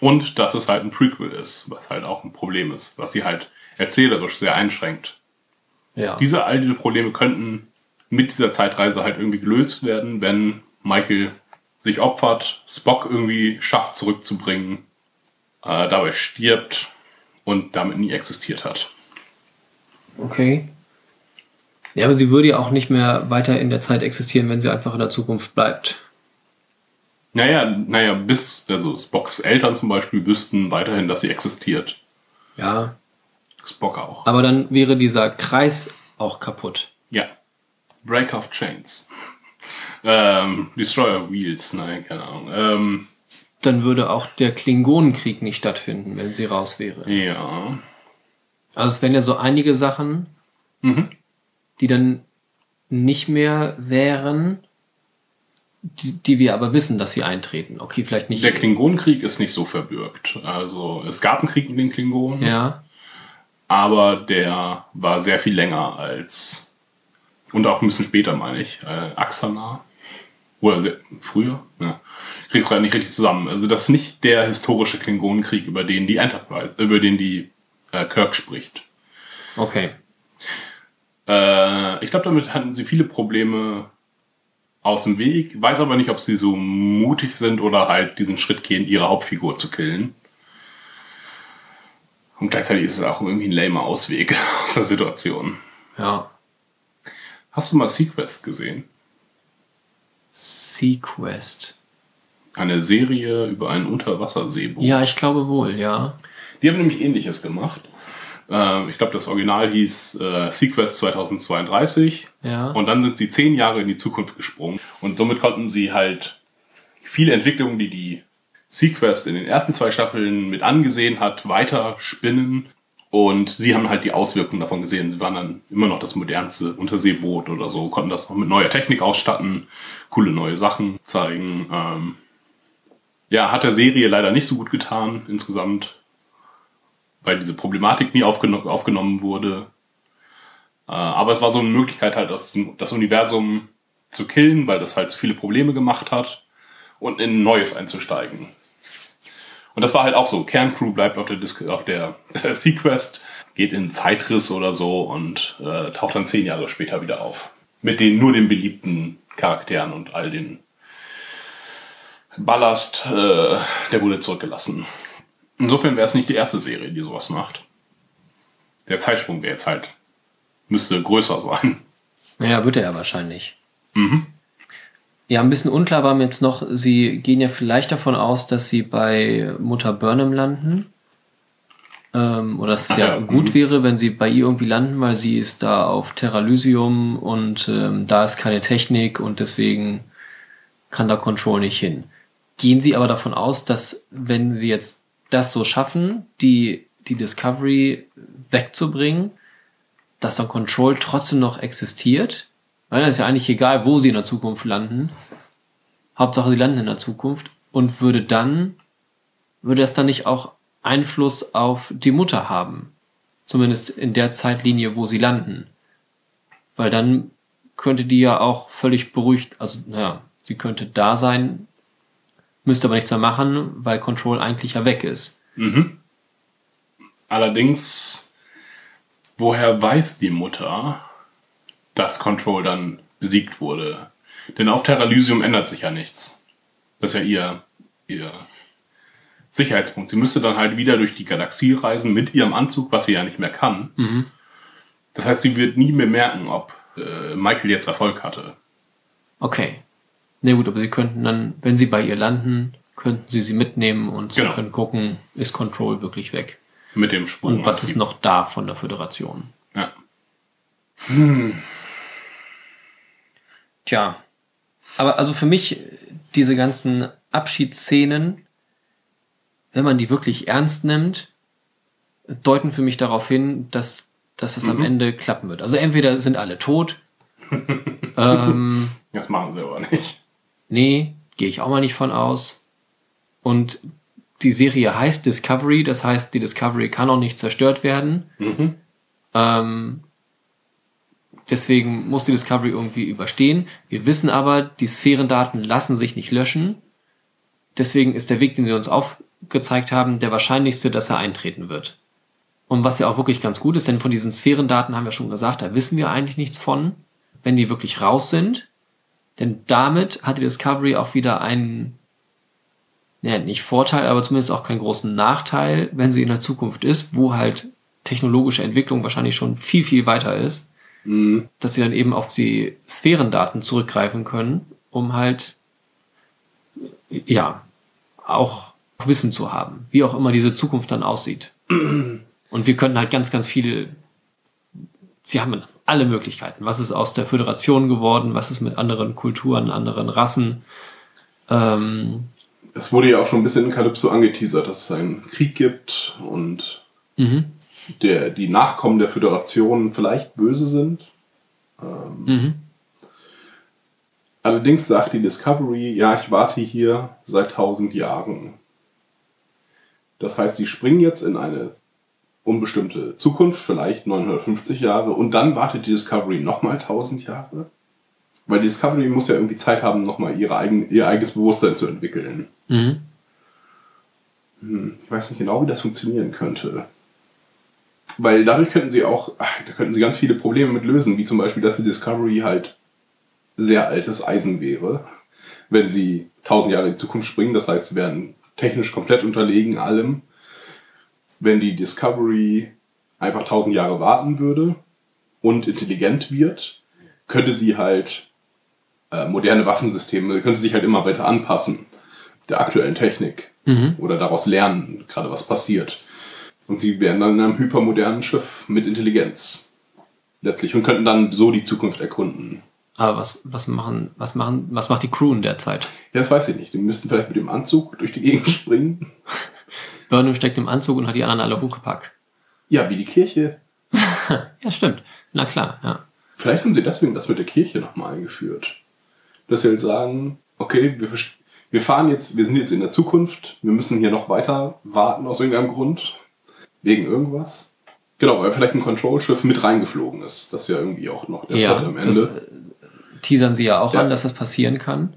und dass es halt ein Prequel ist, was halt auch ein Problem ist, was sie halt erzählerisch sehr einschränkt. Ja. Diese, all diese Probleme könnten mit dieser Zeitreise halt irgendwie gelöst werden, wenn Michael sich opfert, Spock irgendwie schafft zurückzubringen, äh, dabei stirbt und damit nie existiert hat. Okay. Ja, aber sie würde ja auch nicht mehr weiter in der Zeit existieren, wenn sie einfach in der Zukunft bleibt. Naja, naja, bis, also Spocks Eltern zum Beispiel wüssten weiterhin, dass sie existiert. Ja. Spock auch. Aber dann wäre dieser Kreis auch kaputt. Ja. Break of Chains. Ähm, Destroyer Wheels, nein, keine Ahnung. Ähm, Dann würde auch der Klingonenkrieg nicht stattfinden, wenn sie raus wäre. ja. Also es wären ja so einige Sachen, Mhm. die dann nicht mehr wären, die, die wir aber wissen, dass sie eintreten. Okay, vielleicht nicht. Der Klingonenkrieg ist nicht so verbürgt. Also es gab einen Krieg mit den Klingonen, ja, aber der war sehr viel länger als und auch ein bisschen später, meine ich, äh, Axana. Oder sehr, früher? Ja. Krieg's gerade nicht richtig zusammen. Also das ist nicht der historische Klingonenkrieg, über den die Enterprise, über den die äh, Kirk spricht. okay. Äh, ich glaube, damit hatten sie viele Probleme aus dem Weg. Weiß aber nicht, ob sie so mutig sind oder halt diesen Schritt gehen, ihre Hauptfigur zu killen. Und gleichzeitig ist es auch irgendwie ein lamer Ausweg aus der Situation. Ja. Hast du mal Sequest gesehen? Sequest. Eine Serie über ein Unterwasserseeboot. Ja, ich glaube wohl, ja. Die haben nämlich ähnliches gemacht. Äh, ich glaube, das Original hieß äh, Sequest 2032. Ja. Und dann sind sie zehn Jahre in die Zukunft gesprungen. Und somit konnten sie halt viele Entwicklungen, die die Sequest in den ersten zwei Staffeln mit angesehen hat, weiter spinnen. Und sie haben halt die Auswirkungen davon gesehen. Sie waren dann immer noch das modernste Unterseeboot oder so, konnten das noch mit neuer Technik ausstatten, coole neue Sachen zeigen. Ähm ja, hat der Serie leider nicht so gut getan insgesamt, weil diese Problematik nie aufgeno aufgenommen wurde. Äh, aber es war so eine Möglichkeit halt, das, das Universum zu killen, weil das halt zu viele Probleme gemacht hat und in ein neues einzusteigen. Und das war halt auch so. Kerncrew bleibt auf der, Dis auf der äh, Sequest, geht in Zeitriss oder so und äh, taucht dann zehn Jahre später wieder auf. Mit den nur den beliebten Charakteren und all den Ballast, äh, der wurde zurückgelassen. Insofern wäre es nicht die erste Serie, die sowas macht. Der Zeitsprung wäre jetzt halt, müsste größer sein. Naja, wird er ja wahrscheinlich. Ja, ein bisschen unklar war mir jetzt noch, sie gehen ja vielleicht davon aus, dass sie bei Mutter Burnham landen. Ähm, oder dass es ja, ja, gut mhm. wäre, wenn sie bei ihr irgendwie landen, weil sie ist da auf Terralysium und ähm, da ist keine Technik und deswegen kann da Control nicht hin. Gehen Sie aber davon aus, dass wenn Sie jetzt das so schaffen, die, die Discovery wegzubringen, dass dann Control trotzdem noch existiert? Weil dann ist ja eigentlich egal, wo Sie in der Zukunft landen. Hauptsache, Sie landen in der Zukunft und würde dann, würde das dann nicht auch Einfluss auf die Mutter haben? Zumindest in der Zeitlinie, wo Sie landen. Weil dann könnte die ja auch völlig beruhigt, also naja, sie könnte da sein, müsste aber nichts mehr machen, weil Control eigentlich ja weg ist. Mhm. Allerdings, woher weiß die Mutter, dass Control dann besiegt wurde? Denn auf Terralysium ändert sich ja nichts. Das ist ja ihr, ihr Sicherheitspunkt. Sie müsste dann halt wieder durch die Galaxie reisen mit ihrem Anzug, was sie ja nicht mehr kann. Das heißt, sie wird nie mehr merken, ob äh, Michael jetzt Erfolg hatte. Okay. Na gut, aber sie könnten dann, wenn sie bei ihr landen, könnten sie sie mitnehmen und sie Genau. können gucken, ist Control wirklich weg? Mit dem Sprung. Und was ist noch da von der Föderation? Ja. Tja. Aber also für mich, diese ganzen Abschiedsszenen, wenn man die wirklich ernst nimmt, deuten für mich darauf hin, dass, dass es am Ende klappen wird. Also entweder sind alle tot, ähm, Das machen sie aber nicht. nee, gehe ich auch mal nicht von aus. Und die Serie heißt Discovery, das heißt, die Discovery kann auch nicht zerstört werden. Ähm, deswegen muss die Discovery irgendwie überstehen. Wir wissen aber, die Sphärendaten lassen sich nicht löschen. Deswegen ist der Weg, den sie uns aufgezeigt haben, der wahrscheinlichste, dass er eintreten wird. Und was ja auch wirklich ganz gut ist, denn von diesen Sphärendaten haben wir schon gesagt, da wissen wir eigentlich nichts von, wenn die wirklich raus sind. Denn damit hat die Discovery auch wieder einen, ja, nicht Vorteil, aber zumindest auch keinen großen Nachteil, wenn sie in der Zukunft ist, wo halt technologische Entwicklung wahrscheinlich schon viel, viel weiter ist, dass sie dann eben auf die Sphärendaten zurückgreifen können, um halt, ja, auch Wissen zu haben, wie auch immer diese Zukunft dann aussieht. Und wir können halt ganz, ganz viele, sie haben alle Möglichkeiten. Was ist aus der Föderation geworden? Was ist mit anderen Kulturen, anderen Rassen? Ähm, Es wurde ja auch schon ein bisschen in Calypso angeteasert, dass es einen Krieg gibt und der, die Nachkommen der Föderation vielleicht böse sind. Ähm, Allerdings sagt die Discovery, ja, ich warte hier seit tausend Jahren. Das heißt, sie springen jetzt in eine unbestimmte Zukunft, vielleicht 950 Jahre, und dann wartet die Discovery nochmal 1000 Jahre. Weil die Discovery muss ja irgendwie Zeit haben, nochmal ihre eigen, ihr eigenes Bewusstsein zu entwickeln. mhm. Hm, Ich weiß nicht genau, wie das funktionieren könnte. Weil dadurch könnten sie auch, ach, da könnten sie ganz viele Probleme mit lösen, wie zum Beispiel, dass die Discovery halt sehr altes Eisen wäre, wenn sie tausend Jahre in die Zukunft springen. Das heißt, sie wären technisch komplett unterlegen allem. Wenn die Discovery einfach tausend Jahre warten würde und intelligent wird, könnte sie halt äh, moderne Waffensysteme, könnte sich halt immer weiter anpassen der aktuellen Technik oder daraus lernen, gerade was passiert. Und sie wären dann in einem hypermodernen Schiff mit Intelligenz. Letztlich. Und könnten dann so die Zukunft erkunden. Aber was, was machen, was machen, was macht die Crew in der Zeit? Ja, das weiß ich nicht. Die müssten vielleicht mit dem Anzug durch die Gegend springen. Burnham steckt im Anzug und hat die anderen alle hochgepackt. Ja, wie die Kirche. Ja, stimmt. Na klar, ja. Vielleicht haben sie deswegen das mit der Kirche nochmal eingeführt. Dass sie halt sagen, okay, wir, wir fahren jetzt, wir sind jetzt in der Zukunft, wir müssen hier noch weiter warten aus irgendeinem Grund. Wegen irgendwas. Genau, weil vielleicht ein Control-Schiff mit reingeflogen ist. Das ist ja irgendwie auch noch der Ja, Plot am das, Ende. äh, teasern sie ja auch Ja. an, dass das passieren kann.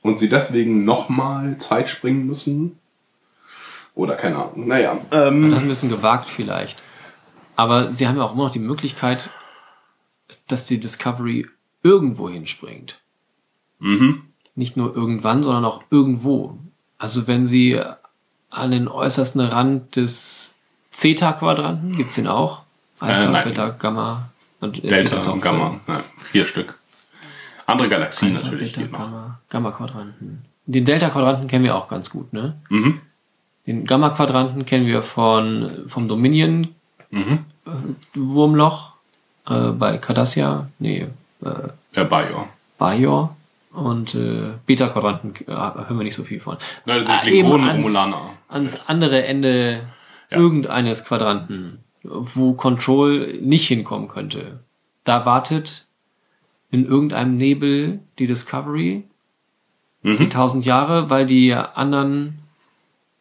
Und sie deswegen nochmal Zeit springen müssen. Oder keine Ahnung. Naja. Ähm, Das ist ein bisschen gewagt vielleicht. Aber sie haben ja auch immer noch die Möglichkeit, dass die Discovery irgendwo hinspringt. Nicht nur irgendwann, sondern auch irgendwo. Also wenn sie an den äußersten Rand des Zeta-Quadranten, gibt's den auch? Alpha, Äh, nein. Beta, Gamma und äh, Delta Zeta ist auch und Gamma. Ja, vier Stück. Andere Galaxien Alpha, natürlich Beta. Gamma, Gamma-Quadranten. Den Delta-Quadranten kennen wir auch ganz gut, ne? Mhm. Den Gamma-Quadranten kennen wir von, vom Dominion Mhm. Wurmloch äh, bei Cardassia, nee, äh, Ja, Bayo. Bajor und äh, Beta-Quadranten äh, hören wir nicht so viel von. Nein, das Ah, sind Klingonen, ans- Romulaner. ans andere Ende Ja. irgendeines Quadranten, wo Control nicht hinkommen könnte. Da wartet in irgendeinem Nebel die Discovery die Mhm. tausend Jahre, weil die anderen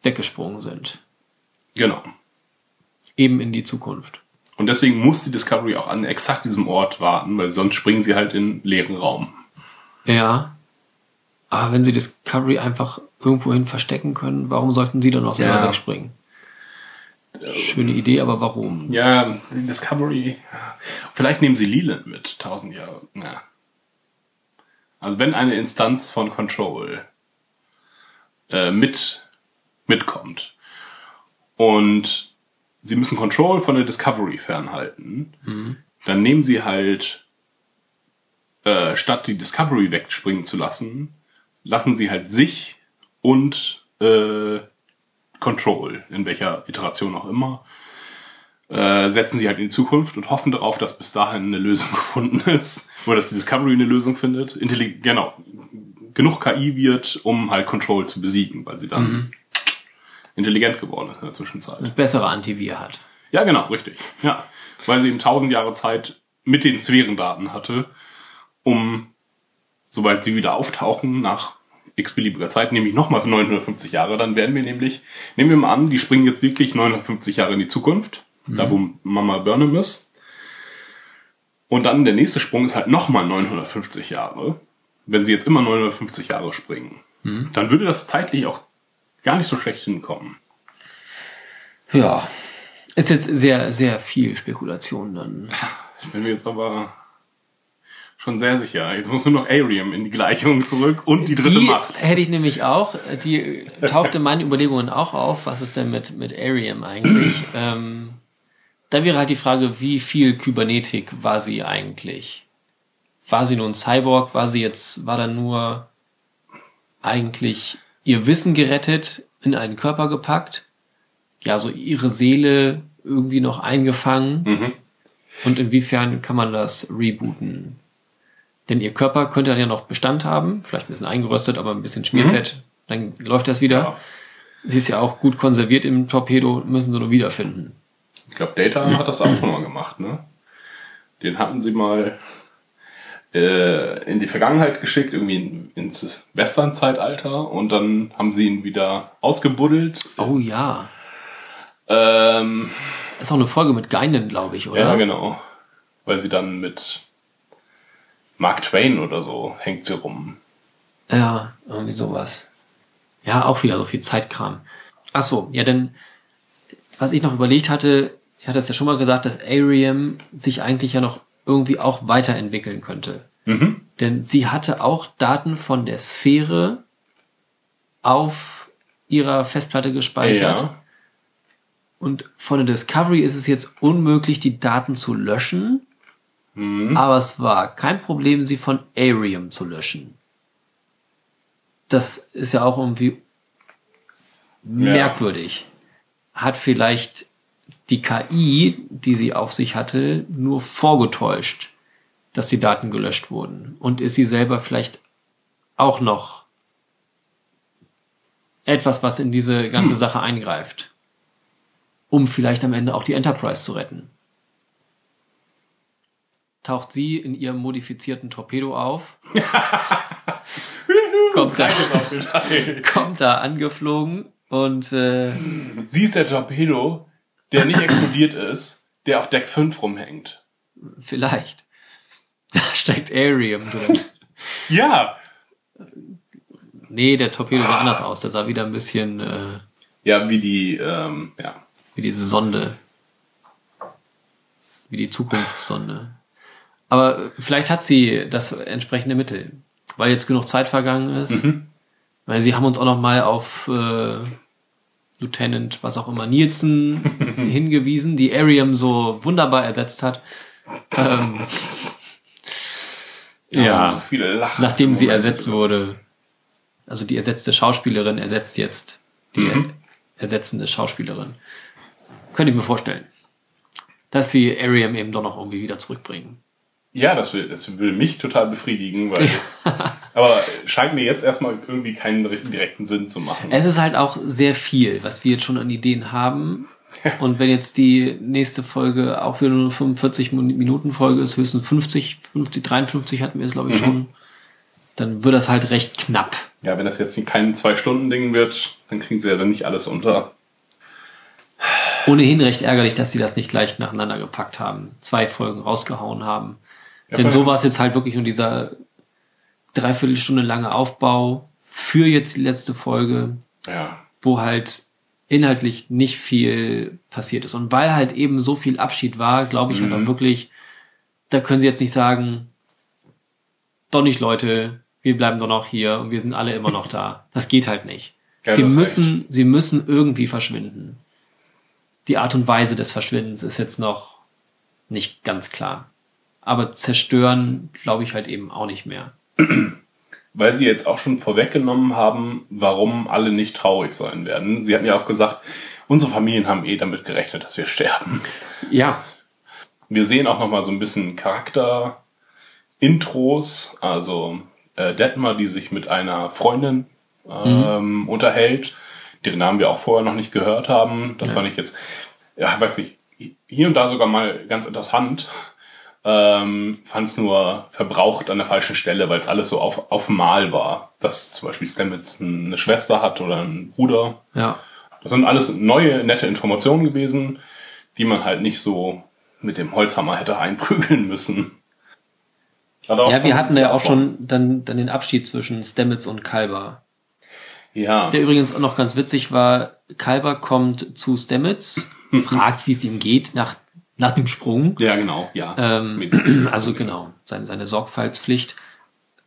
weggesprungen sind. Genau. Eben in die Zukunft. Und deswegen muss die Discovery auch an exakt diesem Ort warten, weil sonst springen sie halt in leeren Raum. Ja. Aber wenn sie Discovery einfach irgendwohin verstecken können, warum sollten sie dann auch selber Ja. wegspringen? Schöne Idee, aber warum? Ja, Discovery. Vielleicht nehmen sie Leland mit, tausend Jahre. Ja. Also wenn eine Instanz von Control äh, mit mitkommt und sie müssen Control von der Discovery fernhalten, dann nehmen sie halt äh, statt die Discovery wegspringen zu lassen, lassen sie halt sich und äh, Control, in welcher Iteration auch immer, äh, setzen sie halt in die Zukunft und hoffen darauf, dass bis dahin eine Lösung gefunden ist. Oder dass die Discovery eine Lösung findet. Intelli genau. Genug KI wird, um halt Control zu besiegen, weil sie dann intelligent geworden ist in der Zwischenzeit. Bessere Antivir hat. Ja, genau, richtig. Ja. Weil sie eben tausend Jahre Zeit mit den Sphärendaten hatte, um, sobald sie wieder auftauchen, nach x-beliebiger Zeit, nämlich nochmal für 950 Jahre, dann werden wir nämlich, nehmen wir mal an, die springen jetzt wirklich 950 Jahre in die Zukunft, da wo Mama Burnham ist. Und dann der nächste Sprung ist halt nochmal 950 Jahre. Wenn sie jetzt immer 950 Jahre springen, dann würde das zeitlich auch gar nicht so schlecht hinkommen. Ja. Ist jetzt sehr, sehr viel Spekulation dann. Bin mir jetzt aber schon sehr sicher. Jetzt muss nur noch Arium in die Gleichung zurück und die dritte die Macht. hätte ich nämlich auch. Die tauchte in meinen Überlegungen auch auf. Was ist denn mit, mit Arium eigentlich? ähm, da wäre halt die Frage, wie viel Kybernetik war sie eigentlich? War sie nur ein Cyborg? War sie jetzt, war da nur eigentlich ihr Wissen gerettet, in einen Körper gepackt? Ja, so ihre Seele irgendwie noch eingefangen? Mhm. Und inwiefern kann man das rebooten? Denn ihr Körper könnte dann ja noch Bestand haben, vielleicht ein bisschen eingeröstet, aber ein bisschen Schmierfett, dann läuft das wieder. Ja. Sie ist ja auch gut konserviert im Torpedo, müssen sie nur wiederfinden. Ich glaube, Data hat das auch schon mal gemacht, ne? Den hatten sie mal äh, in die Vergangenheit geschickt, irgendwie in, ins Western-Zeitalter und dann haben sie ihn wieder ausgebuddelt. Oh ja. Ähm, Ist auch eine Folge mit Geinen, glaube ich, oder? ja, genau. Weil sie dann mit Mark Twain oder so hängt sie rum. Ja, irgendwie sowas. Ja, auch wieder so viel Zeitkram. Ach so, ja, denn was ich noch überlegt hatte, ich hatte es ja schon mal gesagt, dass Ariam sich eigentlich ja noch irgendwie auch weiterentwickeln könnte. Mhm. Denn sie hatte auch Daten von der Sphäre auf ihrer Festplatte gespeichert. Ja. Und von der Discovery ist es jetzt unmöglich, die Daten zu löschen. Aber es war kein Problem, sie von Arium zu löschen. Das ist ja auch irgendwie merkwürdig. Hat vielleicht die KI, die sie auf sich hatte, nur vorgetäuscht, dass die Daten gelöscht wurden. Und ist sie selber vielleicht auch noch etwas, was in diese ganze Sache eingreift, um vielleicht am Ende auch die Enterprise zu retten. Taucht sie in ihrem modifizierten Torpedo auf, kommt, da, kommt da angeflogen und äh, Sie ist der Torpedo, der nicht explodiert ist, der auf Deck 5 rumhängt. vielleicht. Da steckt Arium drin. Ja. Nee, der Torpedo sah anders aus. Der sah wieder ein bisschen äh, Ja, wie die, ähm, ja. wie diese Sonde. Wie die Zukunftssonde. Aber vielleicht hat sie das entsprechende Mittel, weil jetzt genug Zeit vergangen ist. Weil sie haben uns auch noch mal auf äh, Lieutenant, was auch immer, Nielsen hingewiesen, die Arium so wunderbar ersetzt hat. Ähm, ja, Viele lachen. nachdem sie ersetzt wurde. Also die ersetzte Schauspielerin ersetzt jetzt die ersetzende Schauspielerin. Könnte ich mir vorstellen. Dass sie Ariam eben doch noch irgendwie wieder zurückbringen. Ja, das will, das will mich total befriedigen, weil. aber scheint mir jetzt erstmal irgendwie keinen direkten Sinn zu machen. Es ist halt auch sehr viel, was wir jetzt schon an Ideen haben. Und wenn jetzt die nächste Folge auch wieder nur eine 45 Minuten Folge ist, höchstens 50, 50, 53 hatten wir es glaube ich schon, dann wird das halt recht knapp. Ja, wenn das jetzt kein Zwei-Stunden-Ding wird, dann kriegen sie ja dann nicht alles unter. Ohnehin recht ärgerlich, dass sie das nicht gleich nacheinander gepackt haben, zwei Folgen rausgehauen haben. Ja, Denn so war es jetzt halt wirklich nur dieser Dreiviertelstunde lange Aufbau für jetzt die letzte Folge, Ja. wo halt inhaltlich nicht viel passiert ist. Und weil halt eben so viel Abschied war, glaube ich halt Mhm. auch wirklich, da können sie jetzt nicht sagen, doch nicht Leute, wir bleiben doch noch hier und wir sind alle immer noch da. Das geht halt nicht. Ja, sie müssen, sie müssen irgendwie verschwinden. Die Art und Weise des Verschwindens ist jetzt noch nicht ganz klar. Aber zerstören, glaube ich halt eben auch nicht mehr. Weil sie jetzt auch schon vorweggenommen haben, warum alle nicht traurig sein werden. Sie hatten ja auch gesagt, unsere Familien haben eh damit gerechnet, dass wir sterben. Ja, Wir sehen auch noch mal so ein bisschen Charakter-Intros, also äh, Detmar, die sich mit einer Freundin ähm, unterhält, deren Namen wir auch vorher noch nicht gehört haben. Das fand ich jetzt, ja, weiß nicht, hier und da sogar mal ganz interessant. Ähm, fand es nur verbraucht an der falschen Stelle, weil es alles so auf, auf Mal war. Dass zum Beispiel Stamets eine Schwester hat oder einen Bruder. ja. Das sind alles neue, nette Informationen gewesen, die man halt nicht so mit dem Holzhammer hätte einprügeln müssen. Ja, wir hatten ja auch schon dann, dann den Abschied zwischen Stamets und Kalber. Ja, Der übrigens auch noch ganz witzig war, Kalber kommt zu Stamets, fragt, wie es ihm geht nach, nach dem Sprung. ja, genau, ja. Ähm, also genau, seine, seine Sorgfaltspflicht.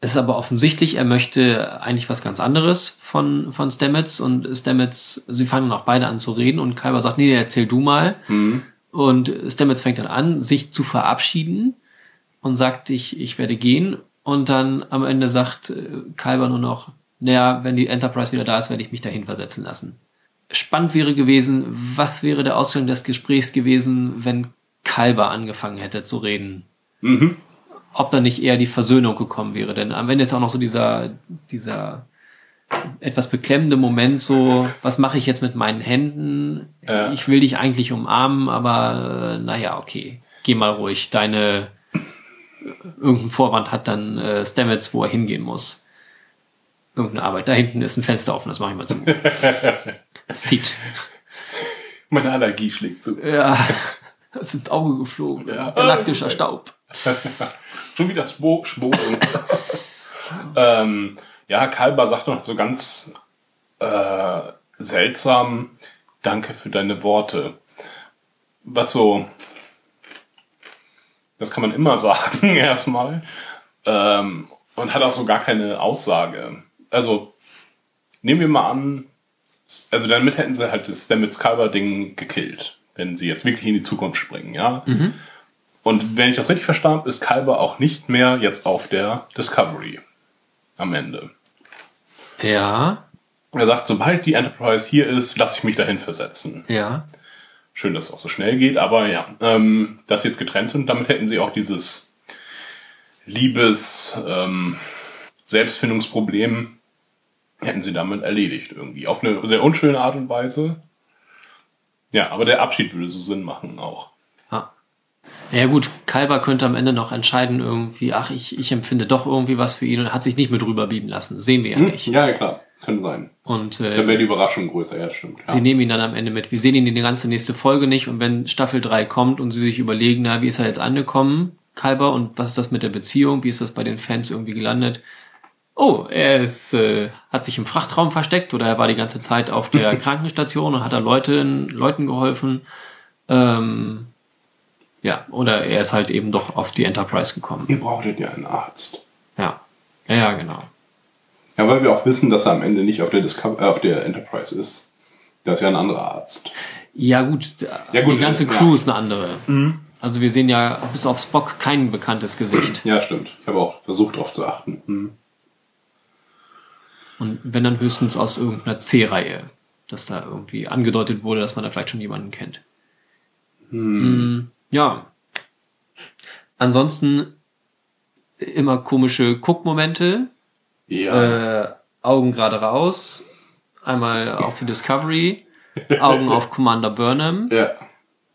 Es ist aber offensichtlich, er möchte eigentlich was ganz anderes von, von Stamets und Stamets, sie fangen auch beide an zu reden und Kalber sagt, nee, erzähl du mal. Und Stamets fängt dann an, sich zu verabschieden und sagt, ich, ich werde gehen. Und dann am Ende sagt äh, Kalber nur noch, naja, wenn die Enterprise wieder da ist, werde ich mich dahin versetzen lassen. Spannend wäre gewesen, was wäre der Ausgang des Gesprächs gewesen, wenn Kalber angefangen hätte zu reden? Ob da nicht eher die Versöhnung gekommen wäre. Denn am Ende ist auch noch so dieser, dieser etwas beklemmende Moment, so, was mache ich jetzt mit meinen Händen? Ja. Ich will dich eigentlich umarmen, aber äh, naja, okay, geh mal ruhig. Deine irgendein Vorwand hat dann äh, Stamets, wo er hingehen muss. Irgendeine Arbeit. Da hinten ist ein Fenster offen, das mache ich mal zu. Sieht. Meine Allergie schlägt zu. Ja, ist ins Auge geflogen. Ja. Galaktischer Staub. Schon wieder Spo Sporen. ähm, ja, Kalber sagt noch so ganz äh, seltsam, danke für deine Worte. Was so, das kann man immer sagen erstmal. Ähm, und hat auch so gar keine Aussage. Also, nehmen wir mal an, also damit hätten sie halt das Stamets Kalber Ding gekillt, wenn sie jetzt wirklich in die Zukunft springen, ja. Und wenn ich das richtig verstanden habe, ist Kalber auch nicht mehr jetzt auf der Discovery am Ende. Ja, Er sagt, sobald die Enterprise hier ist, lasse ich mich dahin versetzen. ja. Schön, dass es auch so schnell geht, aber ja, ähm, dass sie jetzt getrennt sind, damit hätten sie auch dieses Liebes, ähm, Selbstfindungsproblem, hätten sie damit erledigt irgendwie. Auf eine sehr unschöne Art und Weise. Ja, aber der Abschied würde so Sinn machen auch. Ja. Ja gut, Kalber könnte am Ende noch entscheiden irgendwie, ach, ich, ich empfinde doch irgendwie was für ihn und hat sich nicht mit rüberbieben lassen. Sehen wir ja nicht. Ja, ja, klar. Könnte sein. Und Dann äh, wäre die Überraschung größer, ja, stimmt. Ja. sie nehmen ihn dann am Ende mit. Wir sehen ihn in die ganze nächste Folge nicht und wenn Staffel 3 kommt und sie sich überlegen, na, wie ist er jetzt angekommen, Kalber, und was ist das mit der Beziehung, wie ist das bei den Fans irgendwie gelandet? Oh, er ist, äh, hat sich im Frachtraum versteckt oder er war die ganze Zeit auf der Krankenstation und hat da Leuten, Leuten geholfen. Ähm, ja, oder er ist halt eben doch auf die Enterprise gekommen. Ihr brauchtet ja einen Arzt. Ja, ja, ja genau. Ja, weil wir auch wissen, dass er am Ende nicht auf der, Discover äh, auf der Enterprise ist. Das ist ja ein anderer Arzt. Ja gut, Ja, gut, die ganze ja. Crew ist eine andere. Also wir sehen ja bis auf Spock kein bekanntes Gesicht. Ja, stimmt. Ich habe auch versucht, darauf zu achten. Hm. Und wenn dann höchstens aus irgendeiner C-Reihe. dass da irgendwie angedeutet wurde, dass man da vielleicht schon jemanden kennt. Hm, ja. Ansonsten immer komische Guckmomente, Ja. äh, Augen gerade raus, einmal auf die Discovery, Augen auf Commander Burnham ja.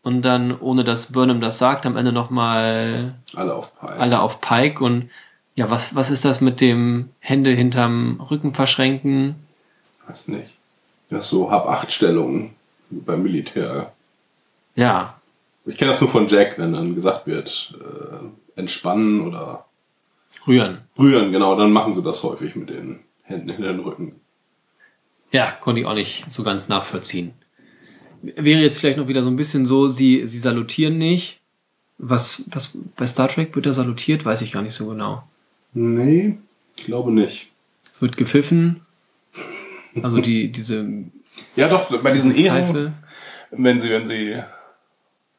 und dann, ohne dass Burnham das sagt, am Ende nochmal Alle auf Pike. alle auf Pike und ja, was, was ist das mit dem Hände hinterm Rücken verschränken? Weiß nicht. Das ist so Hab-Acht-Stellungen beim Militär. Ja, Ich kenne das nur von Jack, wenn dann gesagt wird, äh, entspannen oder rühren. rühren, genau, dann machen sie das häufig mit den Händen hinter den Rücken. Ja, konnte ich auch nicht so ganz nachvollziehen. Wäre jetzt vielleicht noch wieder so ein bisschen so, sie, sie salutieren nicht. Was, was bei Star Trek wird da salutiert, weiß ich gar nicht so genau. Nee, ich glaube nicht. Es wird gepfiffen. Also die, diese Ja, doch, bei diesen Ehren. Wenn sie, wenn sie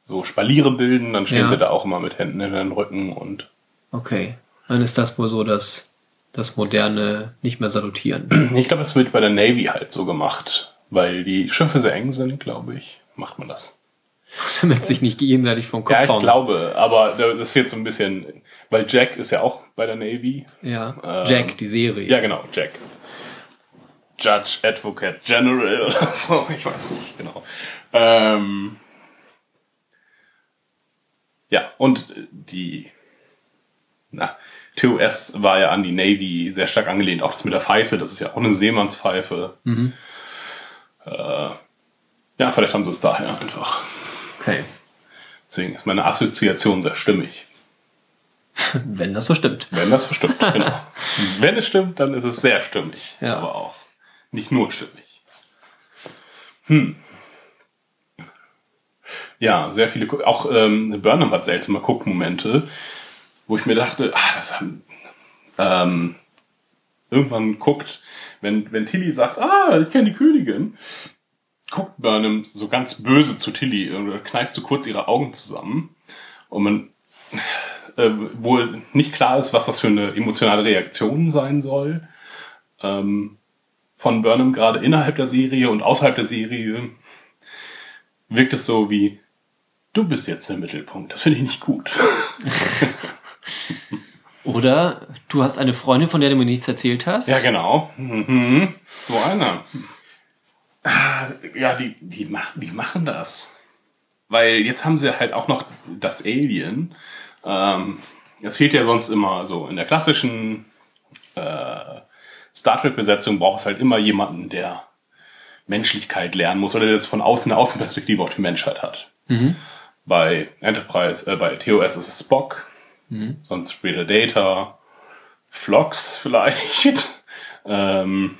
so Spaliere bilden, dann stehen Ja. sie da auch immer mit Händen in den Rücken und Okay. Dann ist das wohl so, dass das moderne nicht mehr salutieren. ich glaube, das wird bei der Navy halt so gemacht, weil die Schiffe sehr eng sind, glaube ich, macht man das. Damit sich nicht gegenseitig vom Kopf Ja, ich hauen. glaube, aber das ist jetzt so ein bisschen, weil Jack ist ja auch bei der Navy. Ja. Ähm, Jack, die Serie. Ja, genau, Jack. Judge, Advocate, General oder so, ich weiß nicht genau. Ähm, ja, und die, na, TOS war ja an die Navy sehr stark angelehnt, auch das mit der Pfeife, das ist ja auch eine Seemannspfeife. Äh, ja, vielleicht haben sie es daher einfach. Okay. Deswegen ist meine Assoziation sehr stimmig. Wenn das so stimmt. Wenn das stimmt, genau. Wenn es stimmt, dann ist es sehr stimmig. Ja. Aber auch nicht nur stimmig. Hm. Ja, sehr viele, auch ähm, Burnham hat seltsame Guckmomente, wo ich mir dachte, ah, das haben, ähm, irgendwann guckt, wenn, wenn Tilly sagt, ah, ich kenne die Königin, guckt Burnham so ganz böse zu Tilly oder kneift so kurz ihre Augen zusammen und man äh, wohl nicht klar ist, was das für eine emotionale Reaktion sein soll. Ähm, von Burnham gerade innerhalb der Serie und außerhalb der Serie wirkt es so wie, du bist jetzt der Mittelpunkt. Das finde ich nicht gut. Oder du hast eine Freundin, von der du mir nichts erzählt hast. Ja, genau. Mhm. So einer. Ah, Ja, die, die, die machen das. Weil jetzt haben sie halt auch noch das Alien. Ähm, es fehlt ja sonst immer so in der klassischen äh, Star Trek-Besetzung braucht es halt immer jemanden, der Menschlichkeit lernen muss oder der das von außen eine Außenperspektive auf die Menschheit hat. Bei Enterprise, äh, bei TOS ist es Spock, sonst später Data, Phlox vielleicht. ähm,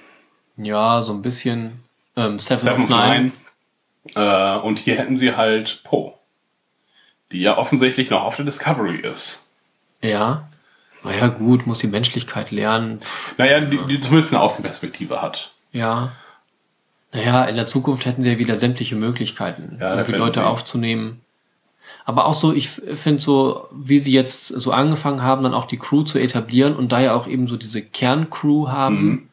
Ja, so ein bisschen. Ähm, Seven, Seven of Nine. Nine. Äh, und hier hätten sie halt Poe, die ja offensichtlich noch auf der Discovery ist. Ja. Naja, gut, muss die Menschlichkeit lernen. Naja, die, die zumindest eine Außenperspektive hat. Ja. Naja, in der Zukunft hätten sie ja wieder sämtliche Möglichkeiten, Ja, irgendwie Leute sie- aufzunehmen. Aber auch so, ich finde so, wie sie jetzt so angefangen haben, dann auch die Crew zu etablieren und da ja auch eben so diese Kerncrew haben, Mhm.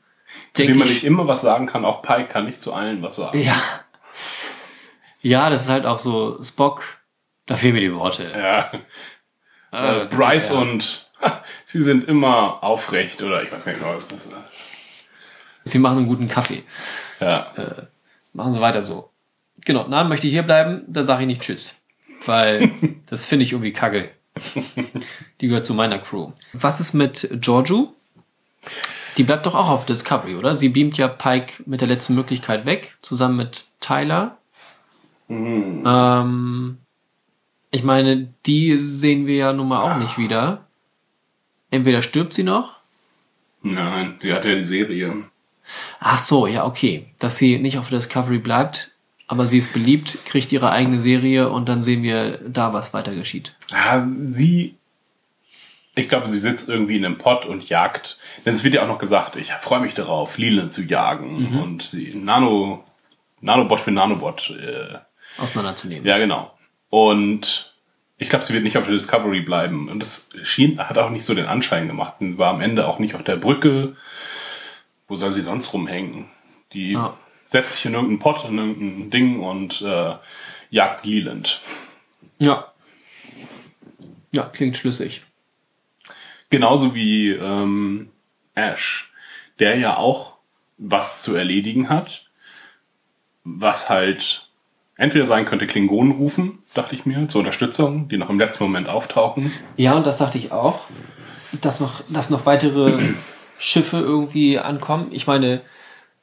Zu dem man ich, nicht immer was sagen kann, auch Pike kann nicht zu allen was sagen. ja. Ja, das ist halt auch so, Spock, da fehlen mir die Worte. Ja. Äh, Äh, Bryce ja. und ha, sie sind immer aufrecht oder ich weiß gar nicht mehr, was das ist. Sie machen einen guten Kaffee. Ja. Machen Sie weiter so. Genau, na, möchte ich hier bleiben, da sage ich nicht Tschüss. Weil das finde ich irgendwie kacke. Die gehört zu meiner Crew. Was ist mit Giorgio? Die bleibt doch auch auf Discovery, oder? Sie beamt ja Pike mit der letzten Möglichkeit weg, zusammen mit Tyler. Ähm, ich meine, die sehen wir ja nun mal auch nicht wieder. Entweder stirbt sie noch. Nein, die hat ja die Serie. Ach so, ja, okay. Dass sie nicht auf der Discovery bleibt, aber sie ist beliebt, kriegt ihre eigene Serie und dann sehen wir da, was weiter geschieht. Ja, sie. Ich glaube, sie sitzt irgendwie in einem Pott und jagt. Denn es wird ja auch noch gesagt, ich freue mich darauf, Leland zu jagen. Und sie Nano, Nanobot für Nanobot. Äh, Auseinanderzunehmen. ja, genau. Und ich glaube, sie wird nicht auf der Discovery bleiben. Und das schien, hat auch nicht so den Anschein gemacht. Und war am Ende auch nicht auf der Brücke. Wo soll sie sonst rumhängen? Die Ja. setzt sich in irgendeinen Pott, in irgendein Ding und äh, jagt Leland. Ja. Ja, klingt schlüssig. Genauso wie ähm, Ash, der ja auch was zu erledigen hat, was halt entweder sein könnte Klingonen rufen, dachte ich mir, zur Unterstützung, die noch im letzten Moment auftauchen. Ja, und das dachte ich auch, dass noch, dass noch weitere Schiffe irgendwie ankommen. Ich meine,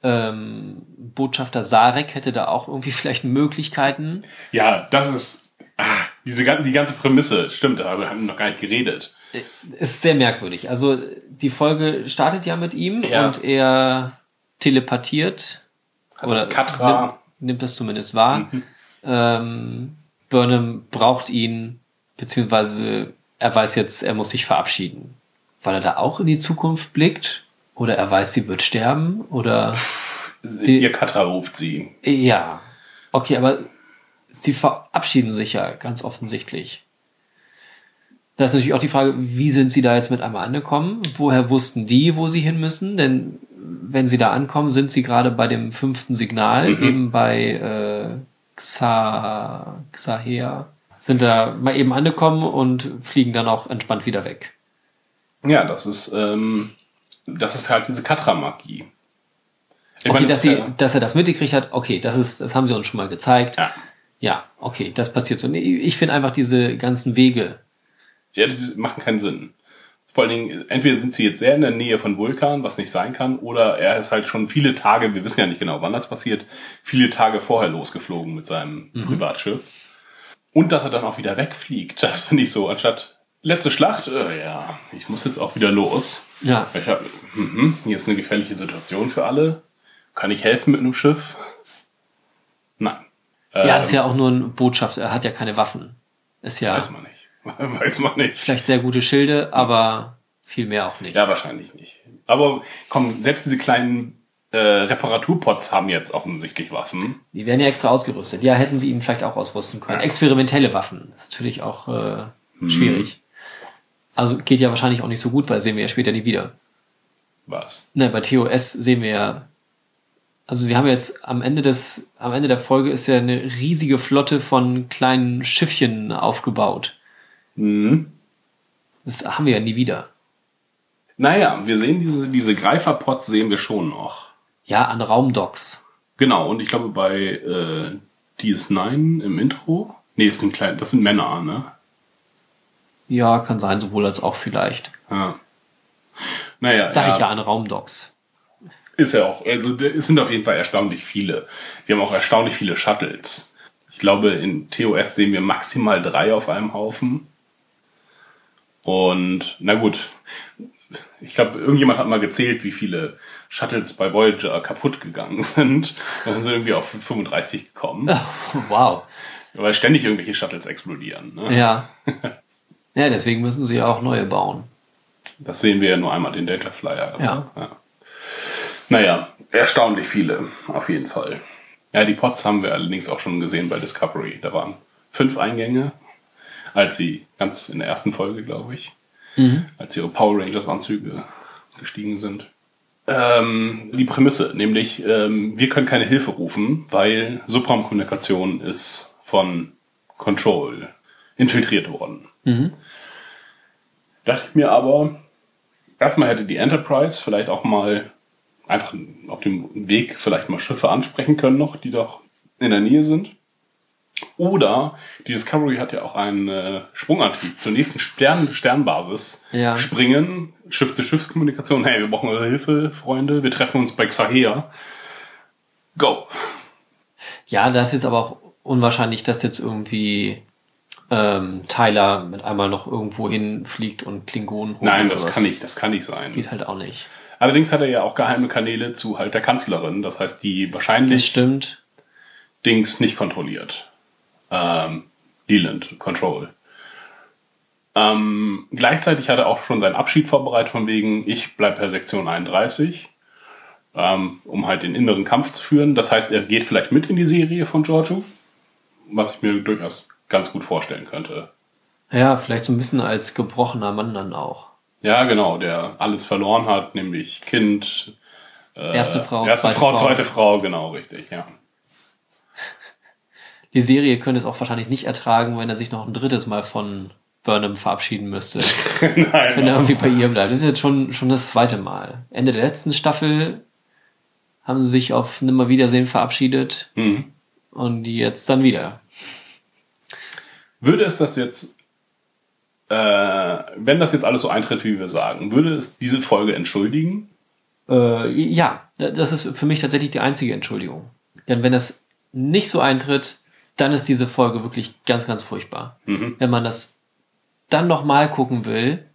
ähm, Botschafter Sarek hätte da auch irgendwie vielleicht Möglichkeiten. Ja, das ist ah, diese die ganze Prämisse, stimmt, aber wir haben noch gar nicht geredet. Ist sehr merkwürdig. Also die Folge startet ja mit ihm Ja. und er telepathiert Hat das Katra- nimmt, das zumindest wahr. Ähm, Burnham braucht ihn, beziehungsweise er weiß jetzt, er muss sich verabschieden. Weil er da auch in die Zukunft blickt? Oder er weiß, sie wird sterben? Oder Sie- Ihr Katra ruft sie. ja. Okay, aber sie verabschieden sich ja ganz offensichtlich. Da ist natürlich auch die Frage, wie sind sie da jetzt mit einmal angekommen? Woher wussten die, wo sie hin müssen? Denn wenn sie da ankommen, sind sie gerade bei dem fünften Signal, eben bei äh, Xa, Xahea, sind da mal eben angekommen und fliegen dann auch entspannt wieder weg. Ja, das ist, ähm, das ist halt diese Katra-Magie. Okay, meine, dass, das sie, dass er das mitgekriegt hat, okay, das ist, das haben sie uns schon mal gezeigt. ja. Ja, okay, das passiert so. Ich finde einfach diese ganzen Wege, Ja, die machen keinen Sinn. Vor allen Dingen, entweder sind sie jetzt sehr in der Nähe von Vulkan, was nicht sein kann, oder er ist halt schon viele Tage, wir wissen ja nicht genau, wann das passiert, viele Tage vorher losgeflogen mit seinem Privatschiff. Und dass er dann auch wieder wegfliegt. Das finde ich so, anstatt letzte Schlacht, äh, ja, ich muss jetzt auch wieder los. Ja. Ich hab, mhm, hier ist eine gefährliche Situation für alle. Kann ich helfen mit einem Schiff? Nein. Ja, Ähm, ist ja auch nur ein Botschafter, er hat ja keine Waffen. Ist ja Weiß man nicht. Weiß man nicht. vielleicht sehr gute Schilde, aber viel mehr auch nicht. Ja, wahrscheinlich nicht. Aber komm, selbst diese kleinen äh, Reparaturpots haben jetzt offensichtlich Waffen. Die werden ja extra ausgerüstet. Ja, hätten sie ihn vielleicht auch ausrüsten können. Experimentelle Waffen. ist natürlich auch äh, Mhm. schwierig. Also geht ja wahrscheinlich auch nicht so gut, weil sehen wir ja später nie wieder. Was? Ne, bei TOS sehen wir ja. Also sie haben jetzt am Ende des, am Ende der Folge ist ja eine riesige Flotte von kleinen Schiffchen aufgebaut. Mhm. Das haben wir ja nie wieder. Naja, wir sehen diese, diese Greiferpots sehen wir schon noch. Ja, an Raumdocks. Genau, und ich glaube bei äh, DS9 im Intro. Nee, das sind klein, das sind Männer, ne? Ja, kann sein, sowohl als auch vielleicht. Ja. Naja, Sag ich ja an Raumdocks. Ist ja auch, also es sind auf jeden Fall erstaunlich viele. Die haben auch erstaunlich viele Shuttles. Ich glaube, in TOS sehen wir maximal drei auf einem Haufen. Und na gut, ich glaube, irgendjemand hat mal gezählt, wie viele Shuttles bei Voyager kaputt gegangen sind. Dann sind wir irgendwie auf 35 gekommen, Wow. weil ständig irgendwelche Shuttles explodieren. Ne? Ja. Ja, deswegen müssen sie ja auch neue bauen. Das sehen wir ja nur einmal den Data Flyer. Ja. ja. Naja, erstaunlich viele, auf jeden Fall. Ja, die Pots haben wir allerdings auch schon gesehen bei Discovery. Da waren fünf Eingänge, als sie ganz in der ersten Folge, glaube ich, als ihre Power Rangers Anzüge gestiegen sind. Ähm, die Prämisse, nämlich ähm, wir können keine Hilfe rufen, weil Subraumkommunikation ist von Control infiltriert worden. Dachte ich mir aber, erstmal hätte die Enterprise vielleicht auch mal einfach auf dem Weg vielleicht mal Schiffe ansprechen können noch, die doch in der Nähe sind. Oder die Discovery hat ja auch einen äh, Sprungantrieb zur nächsten Stern Sternbasis Ja. springen, Schiff-zu-Schiffskommunikation. Hey, wir brauchen eure Hilfe, Freunde. Wir treffen uns bei Xahea. Go. Ja, da ist jetzt aber auch unwahrscheinlich, dass jetzt irgendwie ähm, Tyler mit einmal noch irgendwo hinfliegt und Klingonen holt Nein, das kann nicht, das kann nicht sein. Geht halt auch nicht. Allerdings hat er ja auch geheime Kanäle zu halt der Kanzlerin. Das heißt, die Das wahrscheinlich stimmt. Dings nicht kontrolliert. Ähm, Leland Control. Ähm, gleichzeitig hat er auch schon seinen Abschied vorbereitet, von wegen, ich bleib per Sektion 31, ähm, um halt den inneren Kampf zu führen. Das heißt, er geht vielleicht mit in die Serie von Giorgio, was ich mir durchaus ganz gut vorstellen könnte. Ja, vielleicht so ein bisschen als gebrochener Mann dann auch. Ja, genau, der alles verloren hat, nämlich Kind, Äh, Erste Frau, erste zweite Frau, Frau. zweite Frau, genau, richtig, ja. Die Serie könnte es auch wahrscheinlich nicht ertragen, wenn er sich noch ein drittes Mal von Burnham verabschieden müsste. wenn er Nein, irgendwie bei ihr bleibt. Das ist jetzt schon, schon das zweite Mal. Ende der letzten Staffel haben sie sich auf Nimmerwiedersehen verabschiedet mhm. und die jetzt dann wieder. Würde es das jetzt, äh, wenn das jetzt alles so eintritt, wie wir sagen, würde es diese Folge entschuldigen? Äh, ja, da- das ist für mich tatsächlich die einzige Entschuldigung. Denn wenn das nicht so eintritt, dann ist diese Folge wirklich ganz, ganz furchtbar. Mhm. Wenn man das dann nochmal gucken will,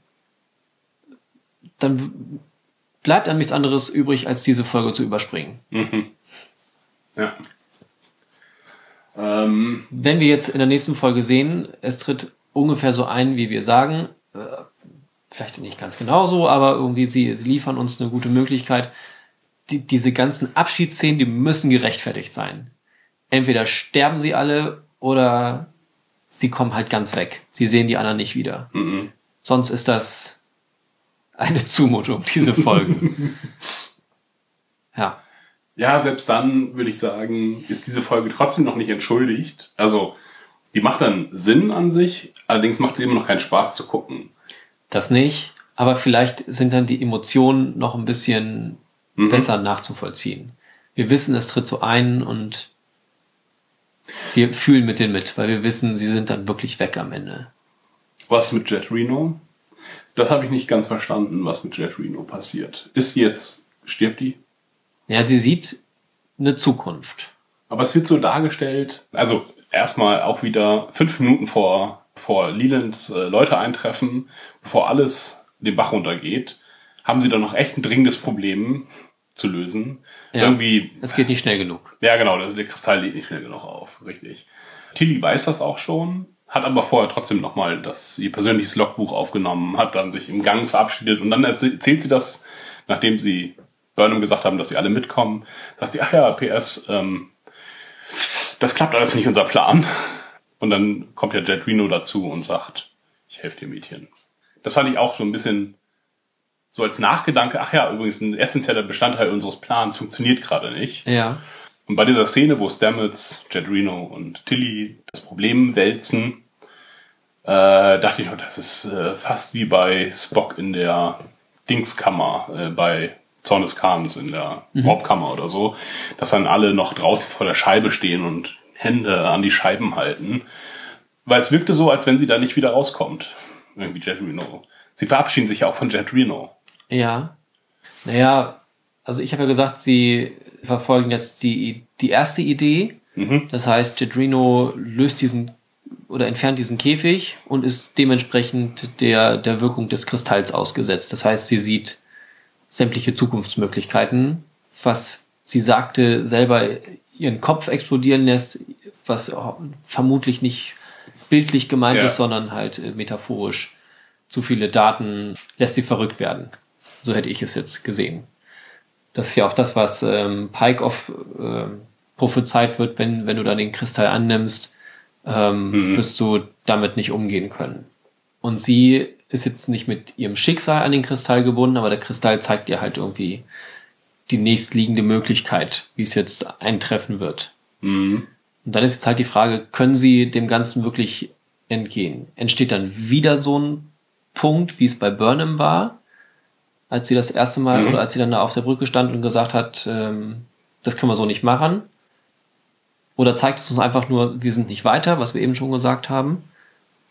dann bleibt einem nichts anderes übrig, als diese Folge zu überspringen. Ja. Ähm, Wenn wir jetzt in der nächsten Folge sehen, es tritt ungefähr so ein, wie wir sagen, äh, vielleicht nicht ganz genau so, aber irgendwie sie, sie liefern uns eine gute Möglichkeit. Die, diese ganzen Abschiedsszenen, die müssen gerechtfertigt sein. Entweder sterben sie alle oder sie kommen halt ganz weg. Sie sehen die anderen nicht wieder. Sonst ist das eine Zumutung, diese Folgen. ja. ja, selbst dann würde ich sagen, ist diese Folge trotzdem noch nicht entschuldigt. Also, die macht dann Sinn an sich, allerdings macht sie immer noch keinen Spaß zu gucken. Das nicht, aber vielleicht sind dann die Emotionen noch ein bisschen besser nachzuvollziehen. Wir wissen, es tritt so ein und wir fühlen mit denen mit, weil wir wissen, sie sind dann wirklich weg am Ende. Was mit Jet Reno? Das habe ich nicht ganz verstanden, was mit Jet Reno passiert. Ist sie jetzt, stirbt die? Ja, sie sieht eine Zukunft. Aber es wird so dargestellt, also erstmal auch wieder fünf Minuten vor, vor Lelands äh, Leute eintreffen, bevor alles den Bach runtergeht, haben sie dann noch echt ein dringendes Problem zu lösen. Ja. Irgendwie, Es geht nicht schnell genug. ja genau, der, der Kristall lädt nicht schnell genug auf, richtig. Tilly weiß das auch schon, hat aber vorher trotzdem nochmal das ihr persönliches Logbuch aufgenommen, hat dann sich im Gang verabschiedet und dann erzäh- erzählt sie das, nachdem sie Burnham gesagt haben, dass sie alle mitkommen, sagt sie, ach ja, PS, ähm, das klappt alles nicht unser Plan. Und dann kommt ja Jet Reno dazu und sagt, ich helfe dir, Mädchen. Das fand ich auch so ein bisschen so als Nachgedanke, ach ja, übrigens ein essentieller Bestandteil unseres Plans funktioniert gerade nicht. Ja. Und bei dieser Szene, wo Stamets, Jet Reno und Tilly das Problem wälzen, äh, dachte ich, oh, das ist äh, fast wie bei Spock in der Dingskammer, äh, bei Zorn des Kahns in der Warpkammer oder so, dass dann alle noch draußen vor der Scheibe stehen und Hände an die Scheiben halten. Weil es wirkte so, als wenn sie da nicht wieder rauskommt. Irgendwie Jet Reno. Sie verabschieden sich ja auch von Jet Reno. Ja. Naja, also ich habe ja gesagt, sie verfolgen jetzt die, die erste Idee. Das heißt, Jedrino löst diesen oder entfernt diesen Käfig und ist dementsprechend der, der Wirkung des Kristalls ausgesetzt. Das heißt, sie sieht sämtliche Zukunftsmöglichkeiten, was sie sagte, selber ihren Kopf explodieren lässt, was vermutlich nicht bildlich gemeint Ja. ist, sondern halt äh, metaphorisch. Zu viele Daten lässt sie verrückt werden. So hätte ich es jetzt gesehen. Das ist ja auch das, was ähm, Pike auf ähm, prophezeit wird, wenn, wenn du da den Kristall annimmst, ähm, wirst du damit nicht umgehen können. Und sie ist jetzt nicht mit ihrem Schicksal an den Kristall gebunden, aber der Kristall zeigt ihr halt irgendwie die nächstliegende Möglichkeit, wie es jetzt eintreffen wird. Und dann ist jetzt halt die Frage, können sie dem Ganzen wirklich entgehen? Entsteht dann wieder so ein Punkt, wie es bei Burnham war, als sie das erste Mal oder als sie dann da auf der Brücke stand und gesagt hat, ähm, das können wir so nicht machen? Oder zeigt es uns einfach nur, wir sind nicht weiter, was wir eben schon gesagt haben?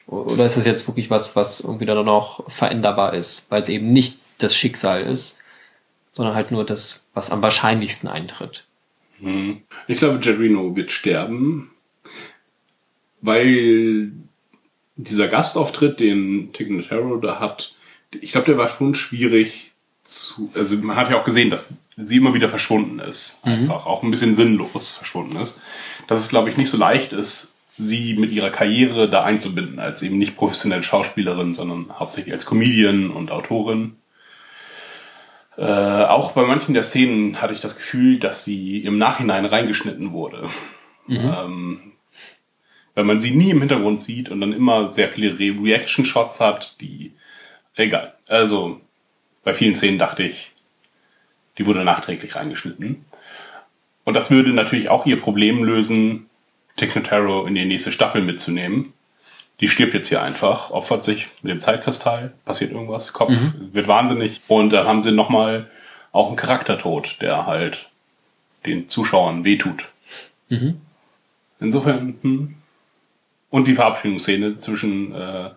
Oder ist das jetzt wirklich was, was irgendwie dann noch veränderbar ist, weil es eben nicht das Schicksal ist, sondern halt nur das, was am wahrscheinlichsten eintritt? Ich glaube, Jet Reno wird sterben, weil dieser Gastauftritt, den Tignataro da hat, ich glaube, der war schon schwierig zu, also man hat ja auch gesehen, dass sie immer wieder verschwunden ist, einfach auch ein bisschen sinnlos verschwunden ist, dass es, glaube ich, nicht so leicht ist, sie mit ihrer Karriere da einzubinden, als eben nicht professionelle Schauspielerin, sondern hauptsächlich als Comedian und Autorin. Äh, auch bei manchen der Szenen hatte ich das Gefühl, dass sie im Nachhinein reingeschnitten wurde. Ähm, weil man sie nie im Hintergrund sieht und dann immer sehr viele Re Reaction-Shots hat, die. Egal. Also, bei vielen Szenen dachte ich, Die wurde nachträglich reingeschnitten. Und das würde natürlich auch ihr Problem lösen, Tick Notaro in die nächste Staffel mitzunehmen. Die stirbt jetzt hier einfach, opfert sich mit dem Zeitkristall, passiert irgendwas, Kopf wird wahnsinnig. Und dann haben sie nochmal auch einen Charaktertod, der halt den Zuschauern wehtut. Insofern, hm. Und die Verabschiedungsszene zwischen äh,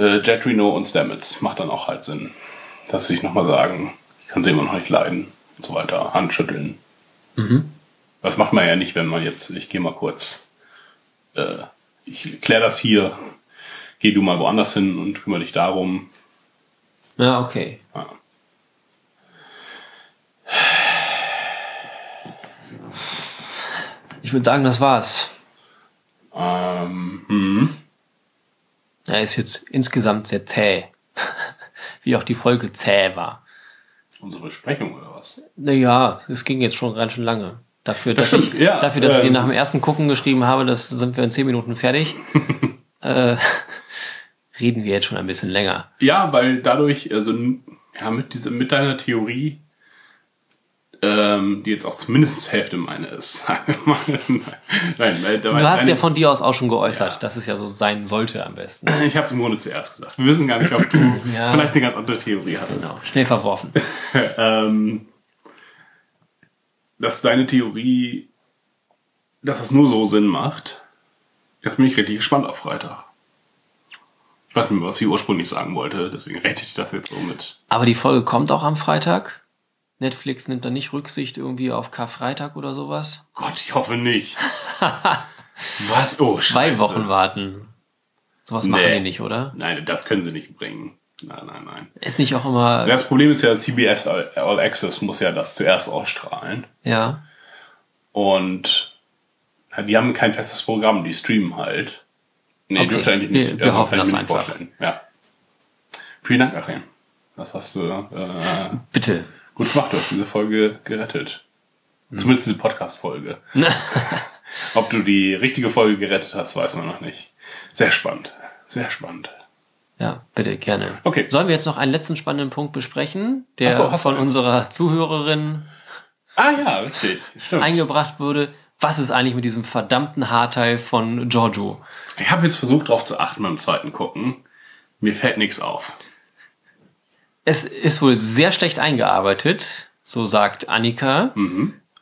äh, Jet Reno und Stamets macht dann auch halt Sinn. Dass sie sich nochmal sagen, ich kann sie immer noch nicht leiden und so weiter, Handschütteln. Das macht man ja nicht, wenn man jetzt, ich gehe mal kurz, äh, ich klär das hier, geh du mal woanders hin und kümmere dich darum. Ja, okay. Ja. Ich würde sagen, das war's. Ähm, hm. Er ist jetzt insgesamt sehr zäh. Wie auch die Folge zäh war. Unsere Besprechung oder was? Naja, es ging jetzt schon ganz schön lange. Dafür, dass, stimmt, ich, ja, dafür, dass ich dir ähm. nach dem ersten Gucken geschrieben habe, das sind wir in zehn Minuten fertig, äh, reden wir jetzt schon ein bisschen länger. Ja, weil dadurch, also ja, mit dieser, mit deiner Theorie, ähm, die jetzt auch zumindest Hälfte meine ist. Nein, weil, Du hast meine- ja von dir aus auch schon geäußert, Ja. dass es ja so sein sollte am besten. Ich habe es im Grunde zuerst gesagt. Wir wissen gar nicht, ob du Ja. vielleicht eine ganz andere Theorie hattest. Genau, schnell verworfen. ähm, dass deine Theorie, dass es nur so Sinn macht. Jetzt bin ich richtig gespannt auf Freitag. Ich weiß nicht mehr, was ich ursprünglich sagen wollte, deswegen rette ich das jetzt so mit. Aber die Folge kommt auch am Freitag. Netflix nimmt da nicht Rücksicht irgendwie auf Karfreitag oder sowas. Gott, ich hoffe nicht. was? Oh, Zwei Scheiße. Wochen warten. Sowas machen Nee. die nicht, oder? Nein, das können sie nicht bringen. Nein, nein, nein. Ist nicht auch immer, Das Problem ist ja, CBS All Access muss ja das zuerst ausstrahlen. ja. Und die haben kein festes Programm, die streamen halt. Nee, Okay, dürfte eigentlich wir- nicht. wir hoffen kann ich das einfach. vorstellen. Ja. Vielen Dank, Achim. Das hast du äh, Bitte. Gut gemacht. Du hast diese Folge gerettet. Hm. Zumindest diese Podcast-Folge. Ob du die richtige Folge gerettet hast, weiß man noch nicht. Sehr spannend. Sehr spannend. Ja, bitte, gerne. Okay. Sollen wir jetzt noch einen letzten spannenden Punkt besprechen, der so, von du unserer Zuhörerin Ah ja, richtig. Stimmt. eingebracht wurde? Was ist eigentlich mit diesem verdammten Haarteil von Giorgio? Ich habe jetzt versucht, darauf zu achten beim zweiten Gucken. Mir fällt nichts auf. Es ist wohl sehr schlecht eingearbeitet, so sagt Annika.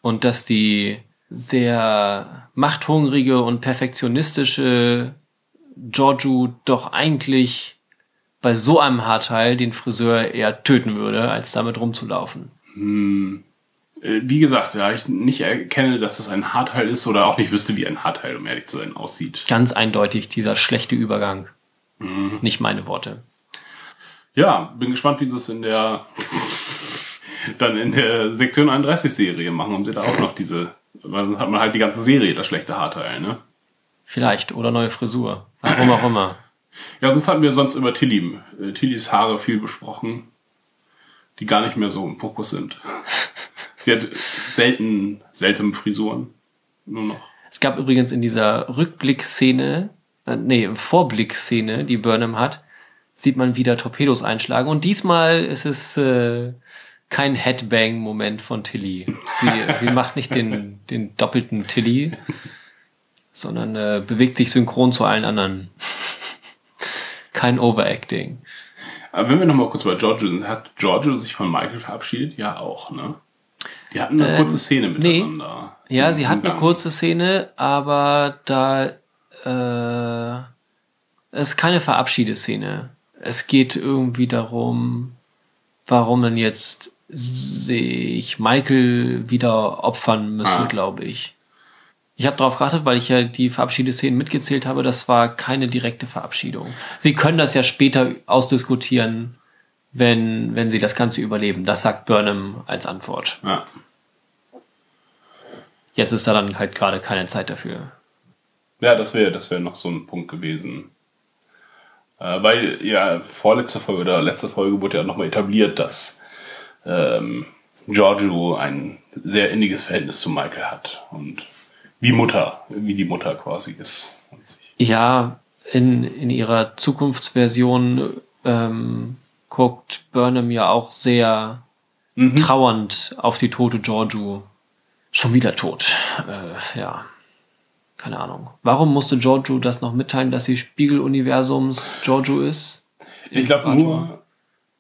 Und dass die sehr machthungrige und perfektionistische Giorgio doch eigentlich bei so einem Haarteil den Friseur eher töten würde, als damit rumzulaufen. Äh, Wie gesagt, da ich nicht erkenne, dass es ein Haarteil ist oder auch nicht wüsste, wie ein Haarteil, um ehrlich zu sein, aussieht. Ganz eindeutig dieser schlechte Übergang. Nicht meine Worte. Ja, bin gespannt, wie sie es in der dann in der Sektion 31 Serie machen, um sie da auch noch diese, weil dann hat man halt die ganze Serie das schlechte Haarteil, ne? Vielleicht. Oder neue Frisur. Warum auch immer. Ja, sonst hatten wir sonst über Tilly, äh, Tillys Haare viel besprochen, die gar nicht mehr so im Fokus sind. Sie hat selten, seltene Frisuren. Nur noch. Es gab übrigens in dieser Rückblickszene, äh, nee, Vorblicksszene, die Burnham hat, sieht man wieder Torpedos einschlagen. Und diesmal ist es äh, kein Headbang-Moment von Tilly. Sie, sie macht nicht den, den doppelten Tilly, sondern äh, bewegt sich synchron zu allen anderen. Kein Overacting. Aber wenn wir nochmal kurz bei Giorgio sind, hat Giorgio sich von Michael verabschiedet? Ja, auch, ne? Die hatten eine Ähm, kurze Szene nee. miteinander. Ja, Im sie hat eine kurze Szene, aber da äh, es ist keine Verabschiedeszene. Es geht irgendwie darum, warum man jetzt sich Michael wieder opfern müsse, Ah. glaube ich. Ich habe darauf geachtet, weil ich ja die Verabschiedeszenen mitgezählt habe. Das war keine direkte Verabschiedung. Sie können das ja später ausdiskutieren, wenn, wenn sie das Ganze überleben. Das sagt Burnham als Antwort. Ja. Jetzt ist da dann halt gerade keine Zeit dafür. Ja, das wäre das wäre noch so ein Punkt gewesen. Äh, weil, ja, vorletzte Folge oder letzte Folge wurde ja nochmal etabliert, dass ähm, Giorgio ein sehr inniges Verhältnis zu Michael hat. Und wie Mutter, wie die Mutter quasi ist. Ja, in, in ihrer Zukunftsversion ähm, guckt Burnham ja auch sehr trauernd auf die tote Giorgio. Schon wieder tot. Äh, ja. Keine Ahnung. Warum musste Giorgio das noch mitteilen, dass sie Spiegeluniversums Giorgio ist? Ich glaube nur,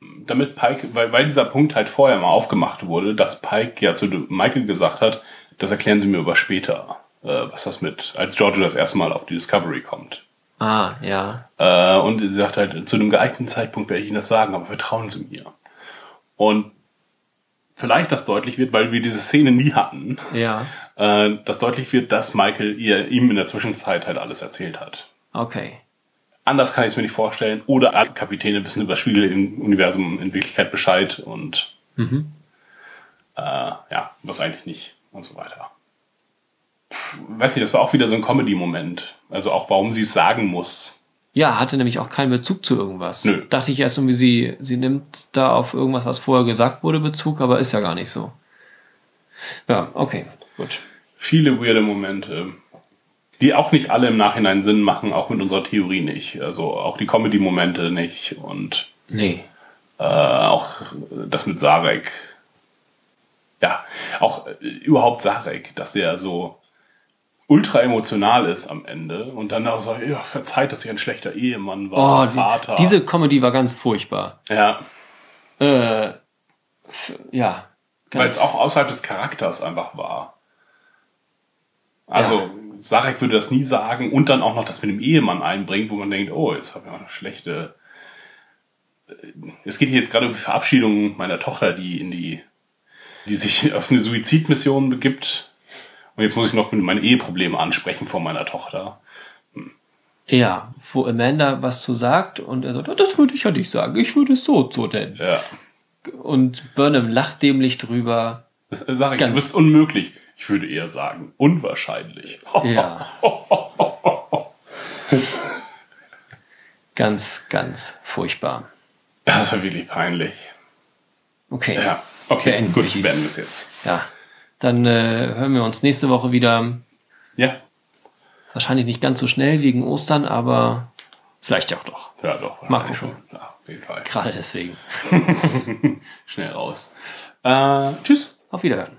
damit Pike, weil, weil dieser Punkt halt vorher mal aufgemacht wurde, dass Pike ja zu Michael gesagt hat, das erklären sie mir aber später, äh, was das mit, als Giorgio das erste Mal auf die Discovery kommt. Ah, ja. Äh, und sie sagt halt, zu einem geeigneten Zeitpunkt werde ich Ihnen das sagen, aber vertrauen Sie mir. Und vielleicht das deutlich wird, weil wir diese Szene nie hatten, Ja. äh, dass deutlich wird, dass Michael ihr, ihm in der Zwischenzeit halt alles erzählt hat. Okay. Anders kann ich es mir nicht vorstellen. Oder alle Kapitäne wissen über Spiegel im Universum in Wirklichkeit Bescheid und äh, ja, was eigentlich nicht und so weiter. Pff, weiß nicht, das war auch wieder so ein Comedy-Moment. Also auch, warum sie es sagen muss. Ja, hatte nämlich auch keinen Bezug zu irgendwas. Nö. Dachte ich erst irgendwie, sie, sie nimmt da auf irgendwas, was vorher gesagt wurde, Bezug, aber ist ja gar nicht so. Ja, okay, gut. Viele weirde Momente, die auch nicht alle im Nachhinein Sinn machen, auch mit unserer Theorie nicht. Also auch die Comedy-Momente nicht und Nee. äh, auch das mit Sarek. Ja, auch äh, überhaupt Sarek, dass der so ultra emotional ist am Ende und dann auch so, ja, verzeiht, dass ich ein schlechter Ehemann war, Oh, die, Vater. diese Comedy war ganz furchtbar. ja, Äh, ja. weil es auch außerhalb des Charakters einfach war. Also, Sarek würde das nie sagen und dann auch noch das mit dem Ehemann einbringt, wo man denkt, oh, jetzt habe ich auch eine schlechte. Es geht hier jetzt gerade um die Verabschiedung meiner Tochter, die in die, die sich auf eine Suizidmission begibt. Und jetzt muss ich noch meine Eheprobleme ansprechen vor meiner Tochter. ja, wo Amanda was zu sagt und er sagt, "Ja, das würde ich ja nicht sagen, ich würde es so so denn. Ja. Und Burnham lacht dämlich drüber. Sarek, Ganz- du bist unmöglich. Ich würde eher sagen, unwahrscheinlich. Ja. ganz, ganz furchtbar. Das war wirklich peinlich. Okay. Ja. Okay, Beenden gut, beenden wir es jetzt. Ja. Dann äh, hören wir uns nächste Woche wieder. Ja. Wahrscheinlich nicht ganz so schnell wegen Ostern, aber vielleicht auch doch. Ja, doch. Gucken. schon. Ja, auf jeden Fall. Gerade deswegen. Schnell raus. Äh, tschüss. Auf Wiederhören.